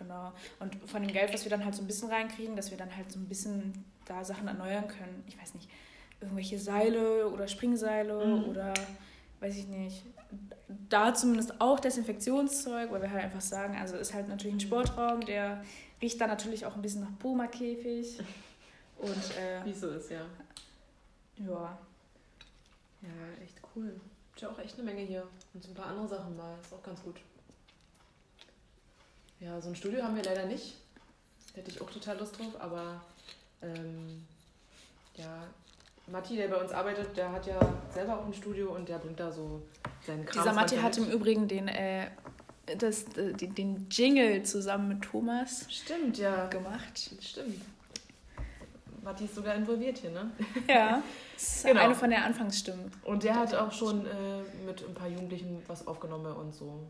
genau. Und von dem Geld, was wir dann halt so ein bisschen reinkriegen, dass wir dann halt so ein bisschen da Sachen erneuern können. Ich weiß nicht, irgendwelche Seile oder Springseile Mhm. oder weiß ich nicht. Da zumindest auch Desinfektionszeug, weil wir halt einfach sagen, also ist halt natürlich ein Sportraum, der riecht dann natürlich auch ein bisschen nach Puma-Käfig. Und äh, wie so ist, ja. ja, Ja, echt cool. Ist ja auch echt eine Menge hier. Und so ein paar andere Sachen mal. Ist auch ganz gut. Ja, so ein Studio haben wir leider nicht. Hätte ich auch total Lust drauf, aber ähm, ja, Matti, der bei uns arbeitet, der hat ja selber auch ein Studio und der bringt da so seinen Kram. dieser Matti hat im Übrigen den, äh, das, äh, den, den Jingle zusammen mit Thomas Stimmt, ja. gemacht. Stimmt. Matti ist sogar involviert hier, ne? Ja, ist Genau. eine von der Anfangsstimmen. Und der hat auch schon äh, mit ein paar Jugendlichen was aufgenommen bei uns so.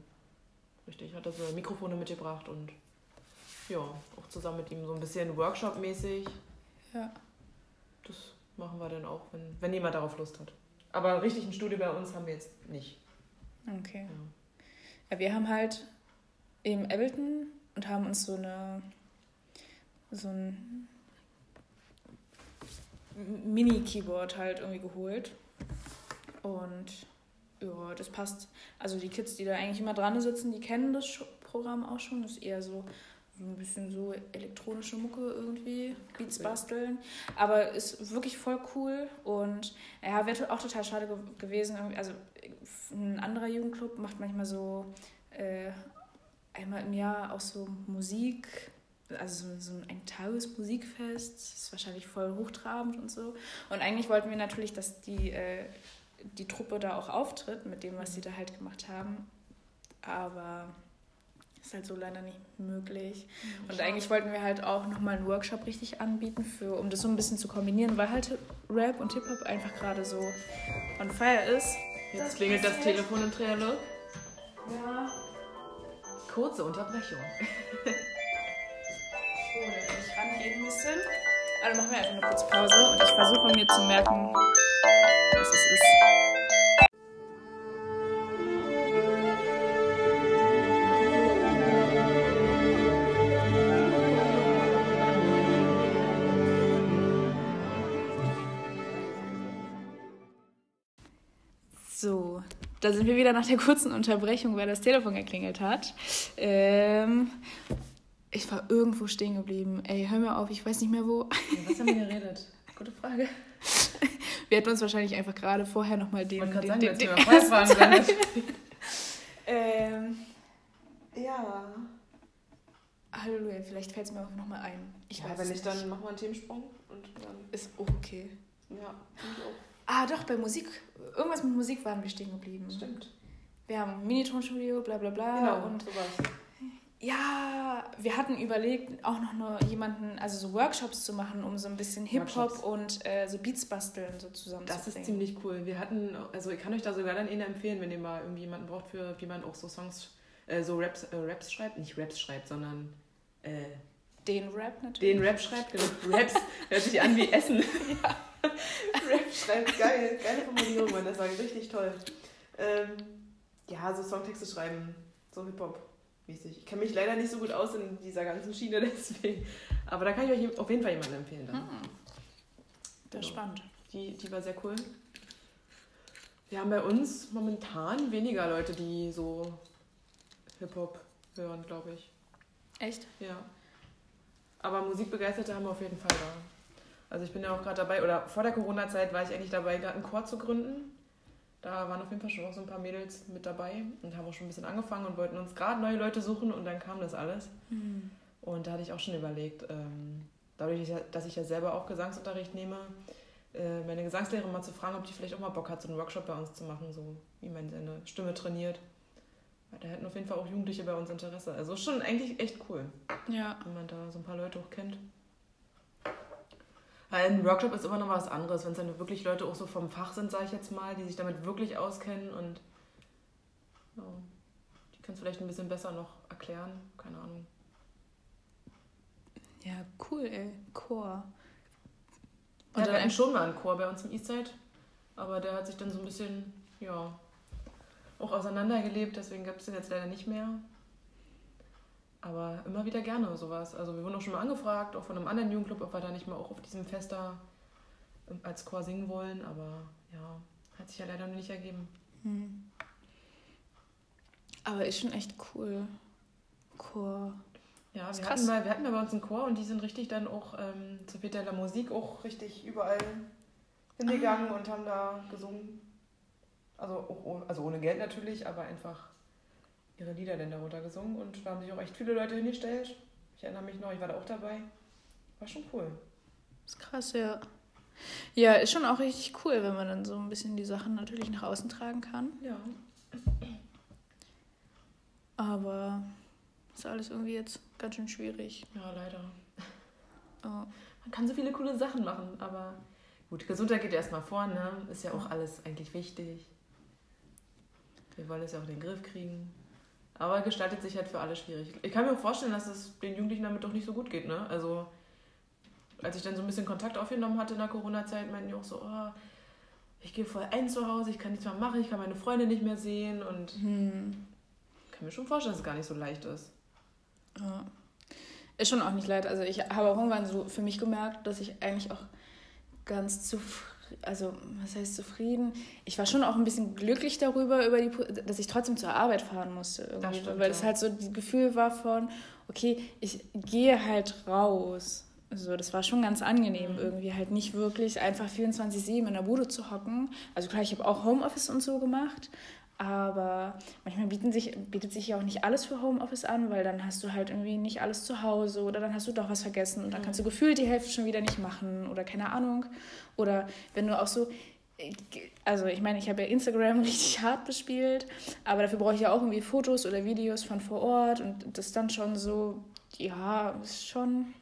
Richtig, hat er so Mikrofone mitgebracht und ja, auch zusammen mit ihm so ein bisschen Workshop-mäßig. Ja. Das machen wir dann auch, wenn, wenn jemand darauf Lust hat. Aber richtig ein Studio bei uns haben wir jetzt nicht. Okay. Ja. Ja, wir haben halt eben Ableton und haben uns so eine so ein Mini-Keyboard halt irgendwie geholt. Und ja, das passt. Also die Kids, die da eigentlich immer dran sitzen, die kennen das Programm auch schon. Das ist eher so, ein bisschen so elektronische Mucke irgendwie, Beats basteln. Aber ist wirklich voll cool. Und ja, wäre auch total schade ge gewesen. Also ein anderer Jugendclub macht manchmal so äh, einmal im Jahr auch so Musik, also so, ein Tagesmusikfest. Ist wahrscheinlich voll hochtrabend und so. Und eigentlich wollten wir natürlich, dass die, äh, die Truppe da auch auftritt mit dem, was sie da halt gemacht haben. Aber ist halt so leider nicht möglich. Und eigentlich wollten wir halt auch nochmal einen Workshop richtig anbieten, für, um das so ein bisschen zu kombinieren, weil halt Rap und Hip-Hop einfach gerade so on fire ist. Jetzt klingelt das Telefon im Trialog. Ja. Kurze Unterbrechung. Oh, da kann ich rangehen müssen. Also machen wir einfach eine kurze Pause und ich versuche mir zu merken, was es ist. So, da sind wir wieder nach der kurzen Unterbrechung, weil das Telefon geklingelt hat. Ähm, ich war irgendwo stehen geblieben. Ey, hör mir auf, ich weiß nicht mehr wo. Was haben wir geredet? Gute Frage. Wir hätten uns wahrscheinlich einfach gerade vorher nochmal den. Ich wollte gerade den, sagen, den, dass den fahren ersten können. ähm, Ja. Halleluja, vielleicht fällt es mir auch nochmal ein. Ich ja, weiß wenn nicht, dann machen wir einen Themensprung und dann. Ist auch okay. Ja, finde ich auch. Ah, doch, bei Musik. Irgendwas mit Musik waren wir stehen geblieben. Stimmt. Wir haben ein Minitonstudio, bla bla bla. Genau, Und sowas. Ja, wir hatten überlegt, auch noch nur jemanden, also so Workshops zu machen, um so ein bisschen Hip-Hop und äh, so Beats basteln so zusammen Das ist ziemlich cool. Wir hatten, also ich kann euch da sogar dann einen empfehlen, wenn ihr mal irgendwie jemanden braucht, für wie man auch so Songs, äh, so Raps, äh, Raps schreibt. Nicht Raps schreibt, sondern äh, Den Rap natürlich. den Rap schreibt. Genau. Raps hört sich an wie Essen. Rap schreibt, geil. Geile Formulierung, Mann. Das war richtig toll. Ähm, ja, so Songtexte schreiben, so Hip-Hop-mäßig. Ich kenne mich leider nicht so gut aus in dieser ganzen Schiene, deswegen. Aber da kann ich euch auf jeden Fall jemanden empfehlen. Dann. Hm. Das ist Genau. spannend. Die, die war sehr cool. Wir haben bei uns momentan weniger Leute, die so Hip-Hop hören, glaube ich. Echt? Ja. Aber Musikbegeisterte haben wir auf jeden Fall da. Also ich bin ja auch gerade dabei, oder vor der Corona-Zeit war ich eigentlich dabei, gerade einen Chor zu gründen. Da waren auf jeden Fall schon auch so ein paar Mädels mit dabei und haben auch schon ein bisschen angefangen und wollten uns gerade neue Leute suchen und dann kam das alles. Hm. Und da hatte ich auch schon überlegt, ähm, dadurch, dass ich ja selber auch Gesangsunterricht nehme, äh, meine Gesangslehrerin mal zu fragen, ob die vielleicht auch mal Bock hat, so einen Workshop bei uns zu machen, so wie man seine Stimme trainiert. Weil da hätten auf jeden Fall auch Jugendliche bei uns Interesse. Also schon eigentlich echt cool, Ja. wenn man da so ein paar Leute auch kennt. Weil ein Workshop ist immer noch was anderes, wenn es dann wirklich Leute auch so vom Fach sind, sage ich jetzt mal, die sich damit wirklich auskennen und ja, die können es vielleicht ein bisschen besser noch erklären. Keine Ahnung. Ja, cool, ey. Chor. Und ja, wir hatten schon mal einen Chor bei uns im Eastside, aber der hat sich dann so ein bisschen, ja, auch auseinandergelebt, deswegen gibt es den jetzt leider nicht mehr. Aber immer wieder gerne sowas. Also wir wurden auch schon mal angefragt, auch von einem anderen Jugendclub, ob wir da nicht mal auch auf diesem Fest da ähm, als Chor singen wollen, aber ja, hat sich ja leider noch nicht ergeben. Hm. Aber ist schon echt cool. Chor. Ja, wir krass. hatten, mal, wir hatten mal bei uns einen Chor und die sind richtig dann auch ähm, zur Peter Musik auch richtig überall hingegangen und haben da gesungen. Also, auch, also ohne Geld natürlich, aber einfach ihre Lieder dann darunter gesungen und da haben sich auch echt viele Leute hingestellt. Ich erinnere mich noch, ich war da auch dabei. War schon cool. Ist krass, ja. Ja, ist schon auch richtig cool, wenn man dann so ein bisschen die Sachen natürlich nach außen tragen kann. Ja. Aber ist alles irgendwie jetzt ganz schön schwierig. Ja, leider. Oh. Man kann so viele coole Sachen machen, aber gut, Gesundheit geht erstmal vor, ne? Ist ja auch alles eigentlich wichtig. Wir wollen es ja auch in den Griff kriegen. Aber gestaltet sich halt für alle schwierig. Ich kann mir auch vorstellen, dass es den Jugendlichen damit doch nicht so gut geht, ne? Also, als ich dann so ein bisschen Kontakt aufgenommen hatte in der Corona-Zeit, meinten die auch so, oh, ich gehe voll ein zu Hause, ich kann nichts mehr machen, ich kann meine Freunde nicht mehr sehen und Hm. kann mir schon vorstellen, dass es gar nicht so leicht ist. Ja. Ist schon auch nicht leid. Also ich habe auch irgendwann so für mich gemerkt, dass ich eigentlich auch ganz zufrieden, also was heißt zufrieden? Ich war schon auch ein bisschen glücklich darüber, über die, dass ich trotzdem zur Arbeit fahren musste. Irgendwie, stimmt, weil es ja. halt so das Gefühl war von, okay, ich gehe halt raus. Also das war schon ganz angenehm, Mhm. irgendwie halt nicht wirklich einfach 24-7 in der Bude zu hocken. Also klar, ich habe auch Homeoffice und so gemacht, aber manchmal bieten sich, bietet sich ja auch nicht alles für Homeoffice an, weil dann hast du halt irgendwie nicht alles zu Hause oder dann hast du doch was vergessen und dann kannst du gefühlt die Hälfte schon wieder nicht machen oder keine Ahnung. Oder wenn du auch so, also ich meine, ich habe ja Instagram richtig hart bespielt, aber dafür brauche ich ja auch irgendwie Fotos oder Videos von vor Ort und das ist dann schon so, ja, ist schon,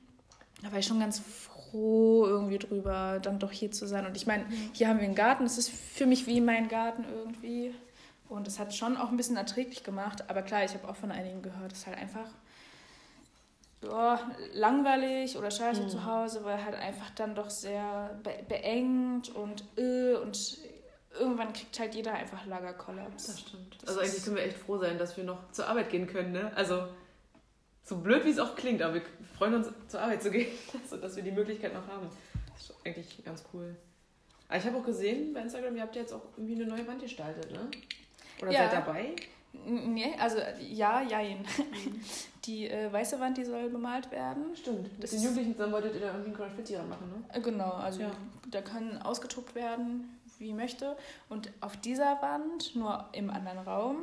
da war ich schon ganz froh irgendwie drüber, dann doch hier zu sein. Und ich meine, hier haben wir einen Garten, das ist für mich wie mein Garten irgendwie. Und das hat schon auch ein bisschen erträglich gemacht. Aber klar, ich habe auch von einigen gehört, es ist halt einfach ja, langweilig oder scheiße Mhm. zu Hause, weil halt einfach dann doch sehr be beengt und äh, und irgendwann kriegt halt jeder einfach Lagerkollaps. Das stimmt. Das also eigentlich können wir echt froh sein, dass wir noch zur Arbeit gehen können, ne? Also so blöd wie es auch klingt, aber wir freuen uns zur Arbeit zu gehen, also, dass wir die Möglichkeit noch haben. Das ist eigentlich ganz cool. Aber ich habe auch gesehen bei Instagram, ihr habt ja jetzt auch irgendwie eine neue Wand gestaltet, ne? Oder Ja. seid dabei? Nee, also ja, jein. Die äh, weiße Wand, die soll bemalt werden. Stimmt. Mit Das den ist- Jugendlichen zusammen wolltet ihr da irgendwie einen Graffiti machen, ne? Äh, Genau, also Ja. da kann ausgetobt werden, wie möchte. Und auf dieser Wand, nur im anderen Raum,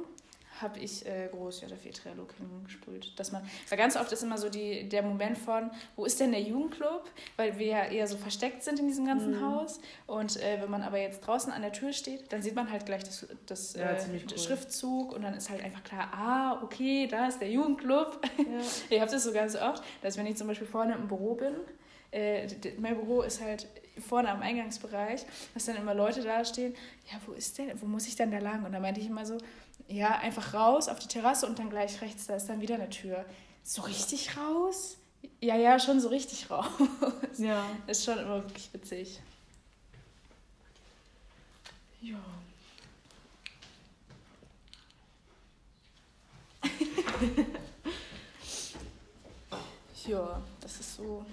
habe ich äh, groß JFE Trialog hingesprüht. Dass man, weil ganz oft ist immer so die, der Moment von, wo ist denn der Jugendclub? Weil wir ja eher so versteckt sind in diesem ganzen Mhm. Haus. Und äh, wenn man aber jetzt draußen an der Tür steht, dann sieht man halt gleich das, das Ja, äh, cool. Schriftzug und dann ist halt einfach klar, ah, okay, da ist der Jugendclub. Ja. Ich habe das so ganz oft, dass wenn ich zum Beispiel vorne im Büro bin, äh, mein Büro ist halt vorne am Eingangsbereich, dass dann immer Leute da stehen, ja, wo ist denn, wo muss ich denn da lang? Und dann meinte ich immer so, ja, einfach raus auf die Terrasse und dann gleich rechts, da ist dann wieder eine Tür. So richtig raus? Ja, ja, schon so richtig raus. Ja. Ist schon immer wirklich witzig. Ja. Ja, das ist so.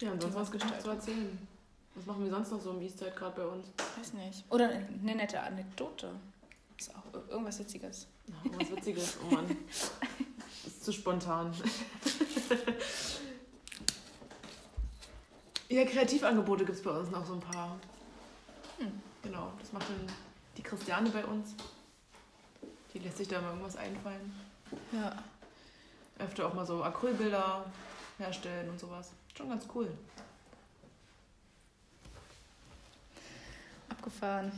Ja, und sonst was noch zu erzählen? Was machen wir sonst noch so im Eastside gerade bei uns? Weiß nicht. Oder eine nette Anekdote. Ist auch ir- irgendwas Witziges. Ja, was Witziges, oh Mann. Das ist zu spontan. ja, Kreativangebote gibt es bei uns noch so ein paar. Hm. Genau, das macht dann die Christiane bei uns. Die lässt sich da mal irgendwas einfallen. Ja. Öfter auch mal so Acrylbilder herstellen und sowas. Schon ganz cool. Abgefahren.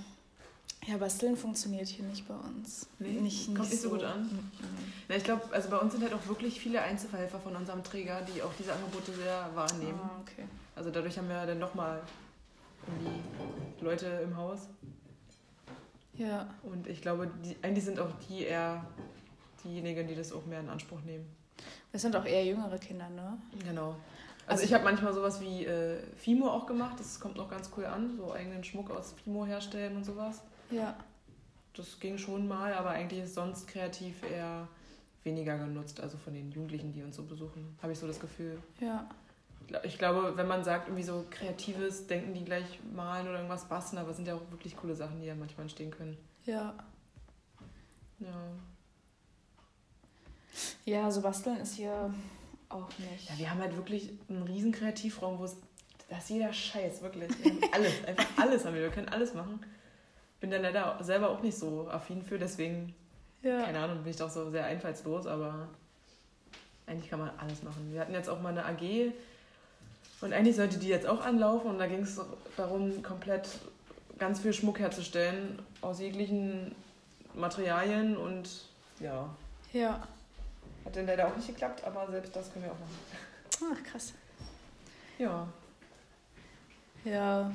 Ja, Basteln funktioniert hier nicht bei uns. Nee? Nicht, Kommt nicht so gut an? Mhm. Na, ich glaube, also bei uns sind halt auch wirklich viele Einzelverhelfer von unserem Träger, die auch diese Angebote sehr wahrnehmen. Ah, okay. Also dadurch haben wir dann nochmal irgendwie Leute im Haus. Ja, Und ich glaube, die, eigentlich sind auch die eher diejenigen, die das auch mehr in Anspruch nehmen. das sind auch eher jüngere Kinder, ne? Genau. Also Also- ich habe manchmal sowas wie äh, Fimo auch gemacht, das kommt noch ganz cool an, so eigenen Schmuck aus Fimo herstellen und sowas. Ja. Das ging schon mal, aber eigentlich ist sonst kreativ eher weniger genutzt, also von den Jugendlichen, die uns so besuchen, habe ich so das Gefühl. Ja. Ich glaube, wenn man sagt, irgendwie so kreatives, denken die gleich malen oder irgendwas basteln, aber es sind ja auch wirklich coole Sachen, die ja manchmal entstehen können. Ja. Ja. Ja, so basteln ist hier auch nicht. Ja, wir haben halt wirklich einen riesen Kreativraum, wo es. Da ist jeder Scheiß, wirklich. Wir alles, einfach alles haben wir. Wir können alles machen. Bin da leider selber auch nicht so affin für, deswegen, Ja. keine Ahnung, bin ich doch so sehr einfallslos, aber eigentlich kann man alles machen. Wir hatten jetzt auch mal eine AG und eigentlich sollte die jetzt auch anlaufen und da ging es darum, komplett ganz viel Schmuck herzustellen aus jeglichen Materialien und ja, Ja. hat dann leider auch nicht geklappt, aber selbst das können wir auch machen. Ach, krass. Ja. Ja,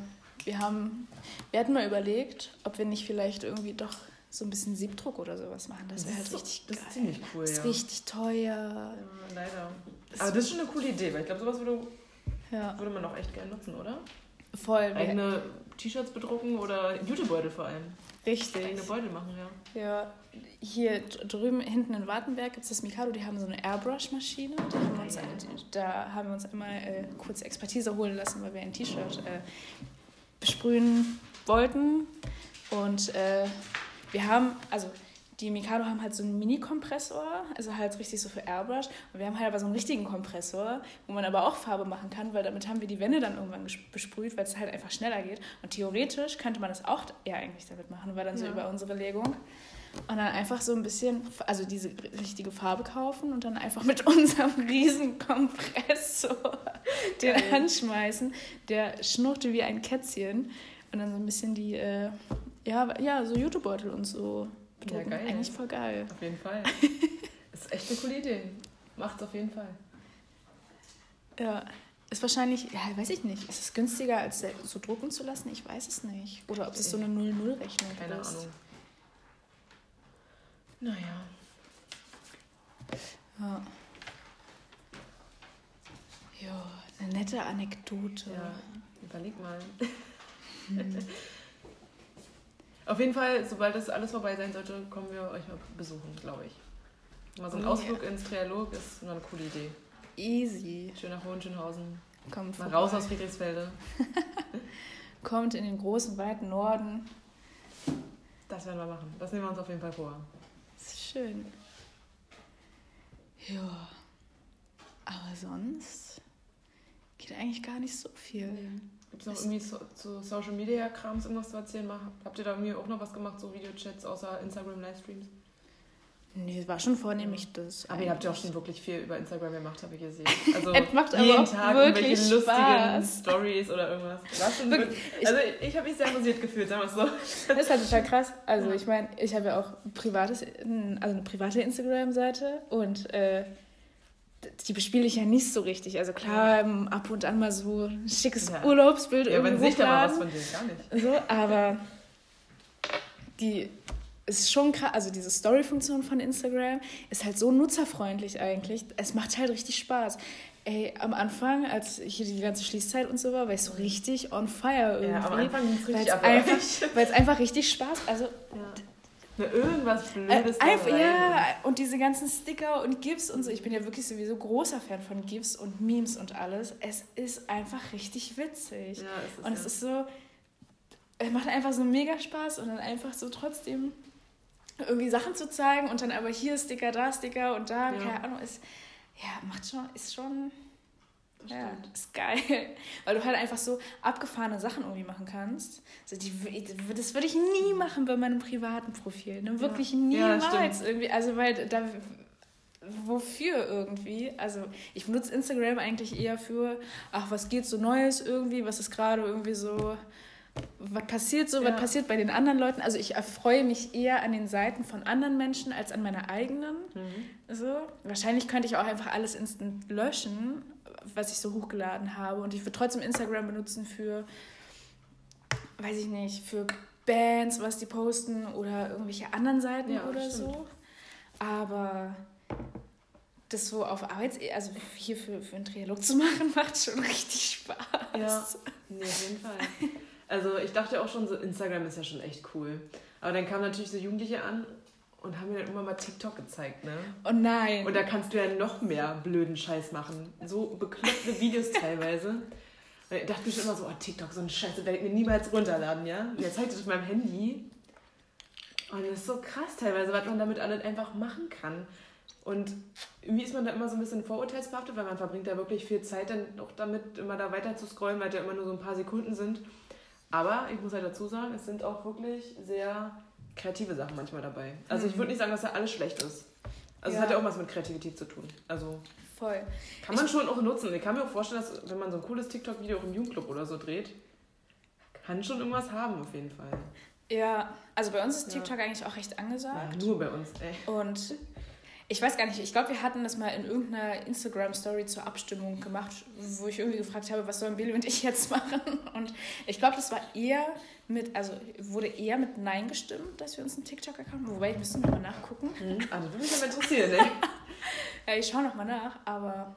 wir haben, wir hatten mal überlegt, ob wir nicht vielleicht irgendwie doch so ein bisschen Siebdruck oder sowas machen. Das wäre halt so- richtig das geil. ist ziemlich cool, Das ist ja. richtig teuer. Ja, leider. Das- Aber das ist schon eine coole Idee, weil ich glaube, sowas würde, Ja, würde man auch echt gerne nutzen, oder? voll. Eigene T-Shirts bedrucken oder Jutebeutel vor allem. Richtig. Eigene Beutel machen, ja. Ja, hier drüben hinten in Wartenberg gibt es das Mikado, die haben so eine Airbrush-Maschine. Die haben wir uns, Geil. die- Da haben wir uns einmal äh, kurz Expertise holen lassen, weil wir ein T-Shirt äh, besprühen wollten. Und äh, wir haben, also die Mikado haben halt so einen Mini-Kompressor, also halt richtig so für Airbrush. Und wir haben halt aber so einen richtigen Kompressor, wo man aber auch Farbe machen kann, weil damit haben wir die Wände dann irgendwann besprüht, weil es halt einfach schneller geht. Und theoretisch könnte man das auch ja eigentlich damit machen, weil dann so Ja. über unsere Legung. Und dann einfach so ein bisschen, also diese richtige Farbe kaufen und dann einfach mit unserem riesen Kompressor den Geil. anschmeißen. Der schnurrte wie ein Kätzchen. Und dann so ein bisschen die, äh, ja, ja, so Jutebeutel und so bedrucken. geil. Eigentlich voll geil. Auf jeden Fall. ist echt eine coole Idee. Macht's auf jeden Fall. Ja. Ist wahrscheinlich, ja, weiß ich nicht. Ist es günstiger, als so drucken zu lassen? Ich weiß es nicht. Oder ob das so eine 0-0-Rechnung Keine ist. Ahnung. Naja. Ja. Ja, eine nette Anekdote. Ja, überleg mal. Auf jeden Fall, sobald das alles vorbei sein sollte, kommen wir euch mal besuchen, glaube ich. Mal so ein Oh, Ausflug ins Trialog ist immer eine coole Idee. Easy. Schön nach Hohenschönhausen. Kommt Mal vorbei. raus aus Friedrichsfelde. Kommt in den großen, weiten Norden. Das werden wir machen. Das nehmen wir uns auf jeden Fall vor. Schön. Ja. Aber sonst geht eigentlich gar nicht so viel. Gibt es noch irgendwie so, zu Social Media Krams irgendwas zu erzählen? Habt ihr da mir auch noch was gemacht, so Videochats außer Instagram Livestreams? Nee, es war schon vornehmlich das. Aber ihr habt ja auch schon wirklich viel über Instagram gemacht, habe ich gesehen. Also Es macht aber jeden Tag wirklich irgendwelche lustigen Spaß. Stories oder irgendwas. Wirklich, wirklich, also ich habe mich sehr amüsiert gefühlt, sagen wir es so. Das ist halt total krass. Also Ja. ich meine, ich habe ja auch privates, also eine private Instagram-Seite und äh, die bespiele ich ja nicht so richtig. Also klar, ähm, ab und an mal so ein schickes Ja. Urlaubsbild Ja, irgendwie man sieht mal was von dir, gar nicht. So, aber die ist schon krass, also diese Story-Funktion von Instagram ist halt so nutzerfreundlich eigentlich. Es macht halt richtig Spaß. Ey, am Anfang, als hier die ganze Schließzeit und so war, war ich so richtig on fire irgendwie. Ja, am Anfang ging es richtig es ab. einfach, weil es einfach richtig Spaß, also Ja. Na, irgendwas äh, Blödes einfach, dabei. ja, und diese ganzen Sticker und GIFs und so. Ich bin ja wirklich sowieso großer Fan von GIFs und Memes und alles. Es ist einfach richtig witzig. Ja, es ist, Und ja. es ist so, es macht einfach so mega Spaß und dann einfach so trotzdem irgendwie Sachen zu zeigen und dann aber hier Sticker, da Sticker und da, Ja. keine Ahnung, ist, ja, macht schon, ist schon, ja, ist geil. Weil du halt einfach so abgefahrene Sachen irgendwie machen kannst. Also die, das würde ich nie machen bei meinem privaten Profil. Ne? Wirklich Ja, niemals stimmt. irgendwie. Also weil da wofür irgendwie? Also ich benutze Instagram eigentlich eher für, ach, was geht so Neues irgendwie, was ist gerade irgendwie so, was passiert so, Ja. was passiert bei den anderen Leuten? Also ich erfreue mich eher an den Seiten von anderen Menschen als an meiner eigenen. Mhm. So. Wahrscheinlich könnte ich auch einfach alles instant löschen, was ich so hochgeladen habe. Und ich würde trotzdem Instagram benutzen für, weiß ich nicht, für Bands, was die posten oder irgendwelche anderen Seiten Ja, oder stimmt. so. Aber das so auf Arbeits... Also hier für, für einen Trialog zu machen, macht schon richtig Spaß. Ja. Nee, auf jeden Fall. Also ich dachte auch schon, so Instagram ist ja schon echt cool. Aber dann kamen natürlich so Jugendliche an und haben mir dann immer mal TikTok gezeigt, ne? Oh nein. Und da kannst du ja noch mehr blöden Scheiß machen. So bekloppte Videos teilweise. Und ich dachte mir schon immer so, oh, TikTok, so eine Scheiße werde ich mir niemals runterladen, ja? Und jetzt zeigt es auf meinem Handy. Und das ist so krass teilweise, was man damit alles einfach machen kann. Und irgendwie ist man da immer so ein bisschen vorurteilsbehaftet, weil man verbringt da wirklich viel Zeit dann auch damit, immer da weiter zu scrollen, weil ja immer nur so ein paar Sekunden sind. Aber ich muss halt dazu sagen, es sind auch wirklich sehr kreative Sachen manchmal dabei. Also ich würde nicht sagen, dass da alles schlecht ist. Also Ja. es hat ja auch was mit Kreativität zu tun. Also Voll. kann man schon auch nutzen. Ich kann mir auch vorstellen, dass wenn man so ein cooles TikTok-Video auch im Jugendclub oder so dreht, kann schon irgendwas haben auf jeden Fall. Ja, also bei uns ist Ja. TikTok eigentlich auch recht Ja, angesagt. nur bei uns, ey. Und Ich weiß gar nicht, ich glaube, wir hatten das mal in irgendeiner Instagram-Story zur Abstimmung gemacht, wo ich irgendwie gefragt habe, was sollen Billy und ich jetzt machen? Und ich glaube, das war eher mit, also wurde eher mit Nein gestimmt, dass wir uns einen TikTok-Account, wobei ich müsste nochmal nachgucken. Ah, das würde mich aber interessieren, ne? Ja, ich schaue nochmal nach, aber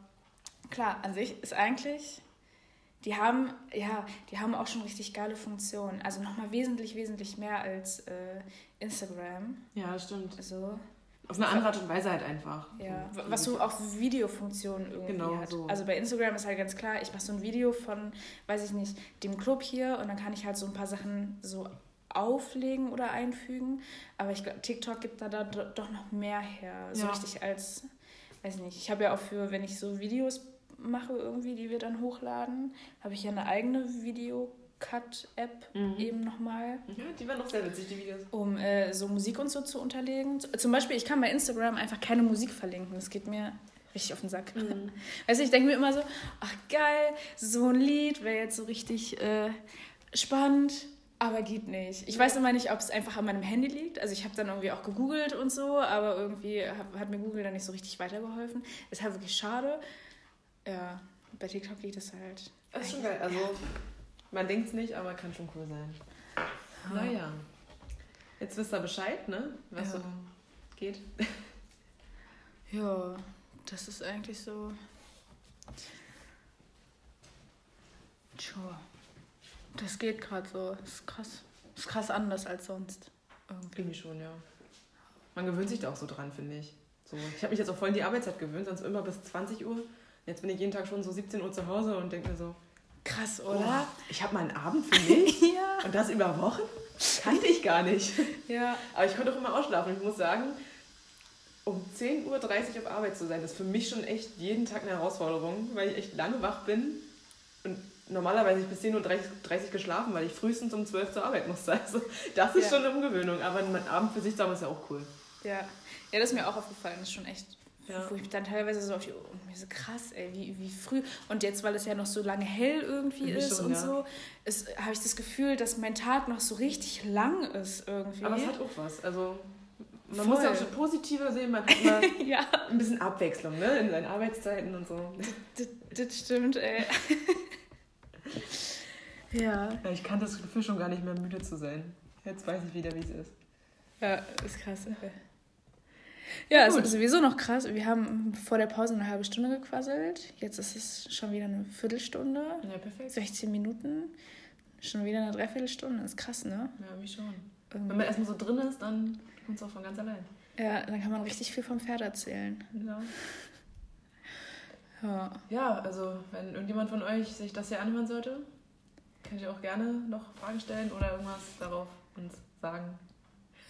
klar, an sich ist eigentlich, die haben, ja, die haben auch schon richtig geile Funktionen. Also nochmal wesentlich, wesentlich mehr als äh, Instagram. Ja, stimmt. Also, Auf eine andere Art und Weise halt einfach. ja, was so auch Videofunktionen irgendwie Genau, hat. so. Also bei Instagram ist halt ganz klar, ich mache so ein Video von, weiß ich nicht, dem Club hier und dann kann ich halt so ein paar Sachen so auflegen oder einfügen. Aber ich glaube, TikTok gibt da, da do- doch noch mehr her. So Ja. richtig als, weiß ich nicht, ich habe ja auch für, wenn ich so Videos mache irgendwie, die wir dann hochladen, habe ich ja eine eigene Video-Cut-App Mhm. eben nochmal Ja, die waren auch sehr witzig, die Videos. um äh, so Musik und so zu unterlegen. Zum Beispiel, ich kann bei Instagram einfach keine Musik verlinken. Das geht mir richtig auf den Sack. Mhm. Weißt du, ich denke mir immer so, ach geil, so ein Lied wäre jetzt so richtig äh, spannend, aber geht nicht. Ich weiß immer nicht, ob es einfach an meinem Handy liegt. Also ich habe dann irgendwie auch gegoogelt und so, aber irgendwie hab, hat mir Google dann nicht so richtig weitergeholfen. Ist halt wirklich schade. Ja, bei TikTok liegt es halt. Das ist schon geil. Also, man denkt es nicht, aber kann schon cool sein. Naja. Jetzt wisst ihr Bescheid, ne? Was Ja. so geht. Ja, das ist eigentlich so. Tja, das geht gerade so. Ist krass. Ist krass anders als sonst. Irgendwie. Irgendwie schon, ja. Man gewöhnt sich da auch so dran, finde ich. So, ich habe mich jetzt auch voll in die Arbeitszeit gewöhnt, sonst immer bis 20 Uhr. Jetzt bin ich jeden Tag schon so 17 Uhr zu Hause und denke mir so, Krass, oh, oder? ich habe mal einen Abend für mich Ja. und das über Wochen? Kannte ich gar nicht. Ja. Aber ich konnte auch immer ausschlafen. Ich muss sagen, um 10.30 Uhr auf Arbeit zu sein, ist für mich schon echt jeden Tag eine Herausforderung, weil ich echt lange wach bin. Und normalerweise ich bis 10.30 Uhr 30 geschlafen, weil ich frühestens um 12 Uhr zur Arbeit musste. Also das ist Ja. schon eine Umgewöhnung. Aber mein Abend für sich zu haben, ist ja auch cool. Ja. Ja, das ist mir auch aufgefallen. Das ist schon echt. Ja. Wo ich dann teilweise so auf die Uhr und mir so krass, ey, wie, wie früh. Und jetzt, weil es ja noch so lange hell irgendwie ist schon, und ja. so, habe ich das Gefühl, dass mein Tag noch so richtig lang ist irgendwie. Aber es hat auch was. Also man Voll. muss ja auch schon positiver sehen, man hat mal ja, ein bisschen Abwechslung ne? in seinen Arbeitszeiten und so. das, das stimmt, ey. ja. Ich kann das Gefühl schon gar nicht mehr müde zu sein. Jetzt weiß ich wieder, wie es ist. Ja, ist krass. ey. Ja, es Gut. ist sowieso noch krass. Wir haben vor der Pause eine halbe Stunde gequasselt. Jetzt ist es schon wieder eine Viertelstunde. Ja, perfekt. 16 Minuten. Schon wieder eine Dreiviertelstunde. ist krass, ne? Ja, wie schon. Wenn Irgendwie. man erstmal so drin ist, dann kommt es auch von ganz allein. Ja, dann kann man richtig viel vom Pferd erzählen. Ja. Ja. ja, also wenn irgendjemand von euch sich das hier anhören sollte, könnt ihr auch gerne noch Fragen stellen oder irgendwas darauf uns sagen.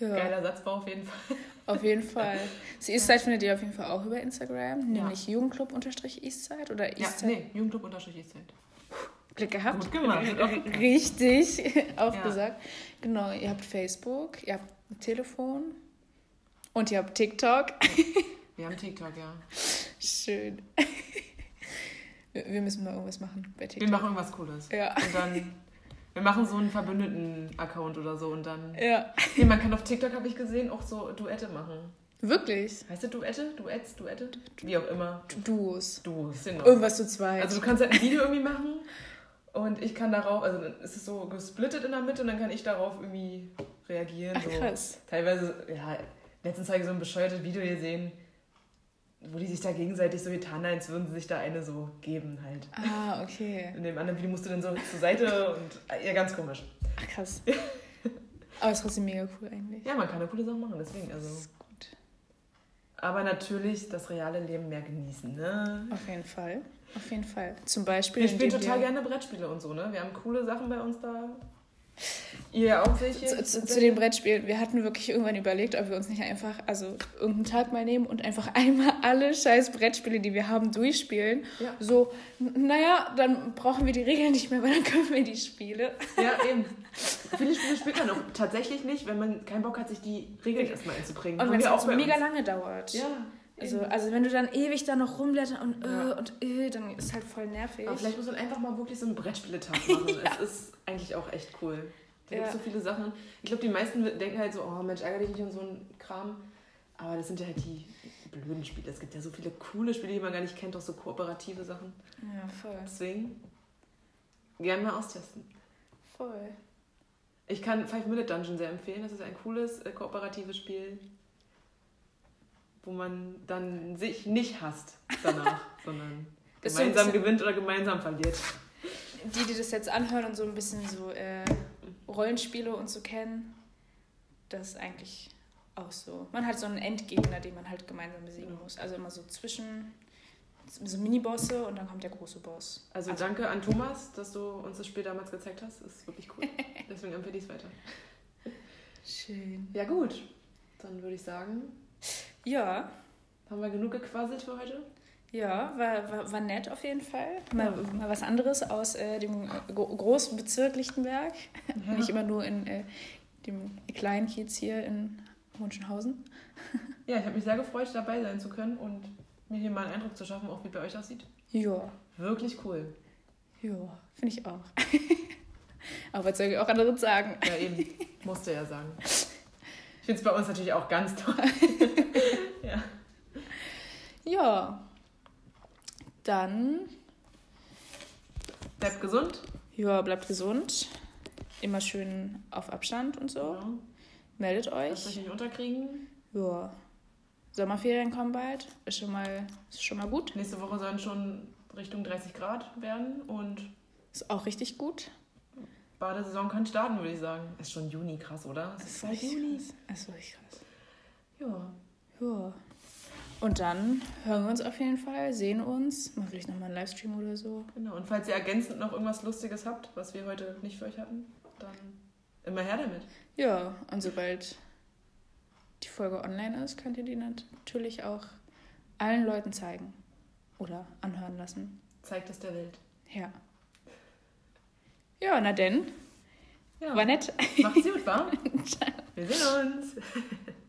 Ja. Geiler Satzbau auf jeden Fall. Auf jeden Fall. Das Eastside findet ihr auf jeden Fall auch über Instagram, nämlich Jugendclub-Eastside oder Ja, Eastside. nee, Jugendclub unterstrich Eastside. Glück gehabt. Gut gemacht. Richtig aufgesagt. Genau, ihr habt Facebook, ihr habt ein Telefon und ihr habt TikTok. Wir haben TikTok, ja. Schön. Wir wir müssen mal irgendwas machen bei Wir TikTok. machen irgendwas Cooles. Ja. Und dann, wir machen so einen Verbündeten-Account oder so und dann. Ja. Nee, man kann auf TikTok, habe ich gesehen, auch so Duette machen. Wirklich? Heißt das Duette? Duets? Duette? Wie auch immer. Duos. Duos, genau. Irgendwas zu zweit. Also du kannst halt ein Video irgendwie machen und ich kann darauf, also dann ist es so gesplittet in der Mitte und dann kann ich darauf irgendwie reagieren. Ach, so. krass. Teilweise, ja, letztens habe ich so ein bescheuertes Video gesehen, wo die sich da gegenseitig so getan haben, als würden sie sich da eine so geben halt. Ah, okay. In dem anderen Video musst du dann so zur Seite und ja, ganz komisch. Ach, krass. Aber ist trotzdem mega cool eigentlich. Ja, man kann da coole Sachen machen, deswegen. Also. Das ist gut. Aber natürlich das reale Leben mehr genießen, ne? Auf jeden Fall. Auf jeden Fall. Zum Beispiel. Wir spielen total gerne Brettspiele und so, ne? Wir haben coole Sachen bei uns da. Ihr auch welche? Zu, zu, zu den Brettspielen. Wir hatten wirklich irgendwann überlegt, ob wir uns nicht einfach, also irgendeinen Tag mal nehmen und einfach einmal alle scheiß Brettspiele, die wir haben, durchspielen. Ja. So, naja, dann brauchen wir die Regeln nicht mehr, weil dann können wir die Spiele. Ja, eben. Viele Spiele spielt man auch tatsächlich nicht, wenn man keinen Bock hat, sich die Regeln erstmal einzubringen. Und wenn es wir halt so mega lange dauert. Ja. Also, also wenn du dann ewig da noch rumblättern und äh, Ja. und äh, dann ist halt voll nervig. Aber vielleicht muss man einfach mal wirklich so einen Brettspieletag machen. Es ist eigentlich auch echt cool. Da gibt es Ja. so viele Sachen. Ich glaube, die meisten denken halt so, oh Mensch, ärgere dich nicht und so ein Kram. Aber das sind ja halt die blöden Spiele. Es gibt ja so viele coole Spiele, die man gar nicht kennt, auch so kooperative Sachen. Ja, voll. Deswegen gerne mal austesten. Voll. Ich kann Five Minute Dungeon sehr empfehlen. Das ist ein cooles äh, kooperatives Spiel, wo man dann sich nicht hasst danach, sondern gemeinsam gewinnt oder gemeinsam verliert. Die, die das jetzt anhören und so ein bisschen so äh, Rollenspiele und so kennen, das ist eigentlich auch so. Man hat so einen Endgegner, den man halt gemeinsam besiegen muss. Also immer so zwischen so Minibosse und dann kommt der große Boss. Also, danke an Thomas, dass du uns das Spiel damals gezeigt hast. Das ist wirklich cool. Deswegen empfehle ich es weiter. Schön. Ja gut, dann würde ich sagen, Ja, haben wir genug gequasselt für heute. ja, war, war, war nett auf jeden Fall. Mal, mal was anderes aus äh, dem äh, gro- großen Bezirk Lichtenberg. Nicht immer nur in äh, dem kleinen Kiez hier in Hohenschönhausen. Ja, ich habe mich sehr gefreut, dabei sein zu können und mir hier mal einen Eindruck zu schaffen, auch wie bei euch aussieht. Ja, Wirklich cool. ja, finde ich auch. Aber was soll ich auch anderes sagen? Ja, eben. Musste ja sagen. Ich finde es bei uns natürlich auch ganz toll. ja. Ja, dann, Bleibt gesund. ja, bleibt gesund. Immer schön auf Abstand und so. Ja. Meldet Lasst euch euch. nicht unterkriegen. Ja. Sommerferien kommen bald. Ist schon mal, ist schon mal gut. Nächste Woche sollen schon Richtung 30 Grad werden und Ist auch richtig gut. Badesaison kann starten, würde ich sagen. Ist schon Juni, krass, oder? Es ist bald richtig Juni. krass. Ist wirklich krass. Ja. Ja. Und dann hören wir uns auf jeden Fall, sehen uns. Mal vielleicht nochmal einen Livestream oder so. Genau. Und falls ihr ergänzend noch irgendwas Lustiges habt, was wir heute nicht für euch hatten, dann immer her damit. Ja, und sobald die Folge online ist, könnt ihr die natürlich auch allen Leuten zeigen. Oder anhören lassen. Zeigt es der Welt. Ja. Ja, na denn. Ja. War nett. Macht's gut, wa? Wir sehen uns.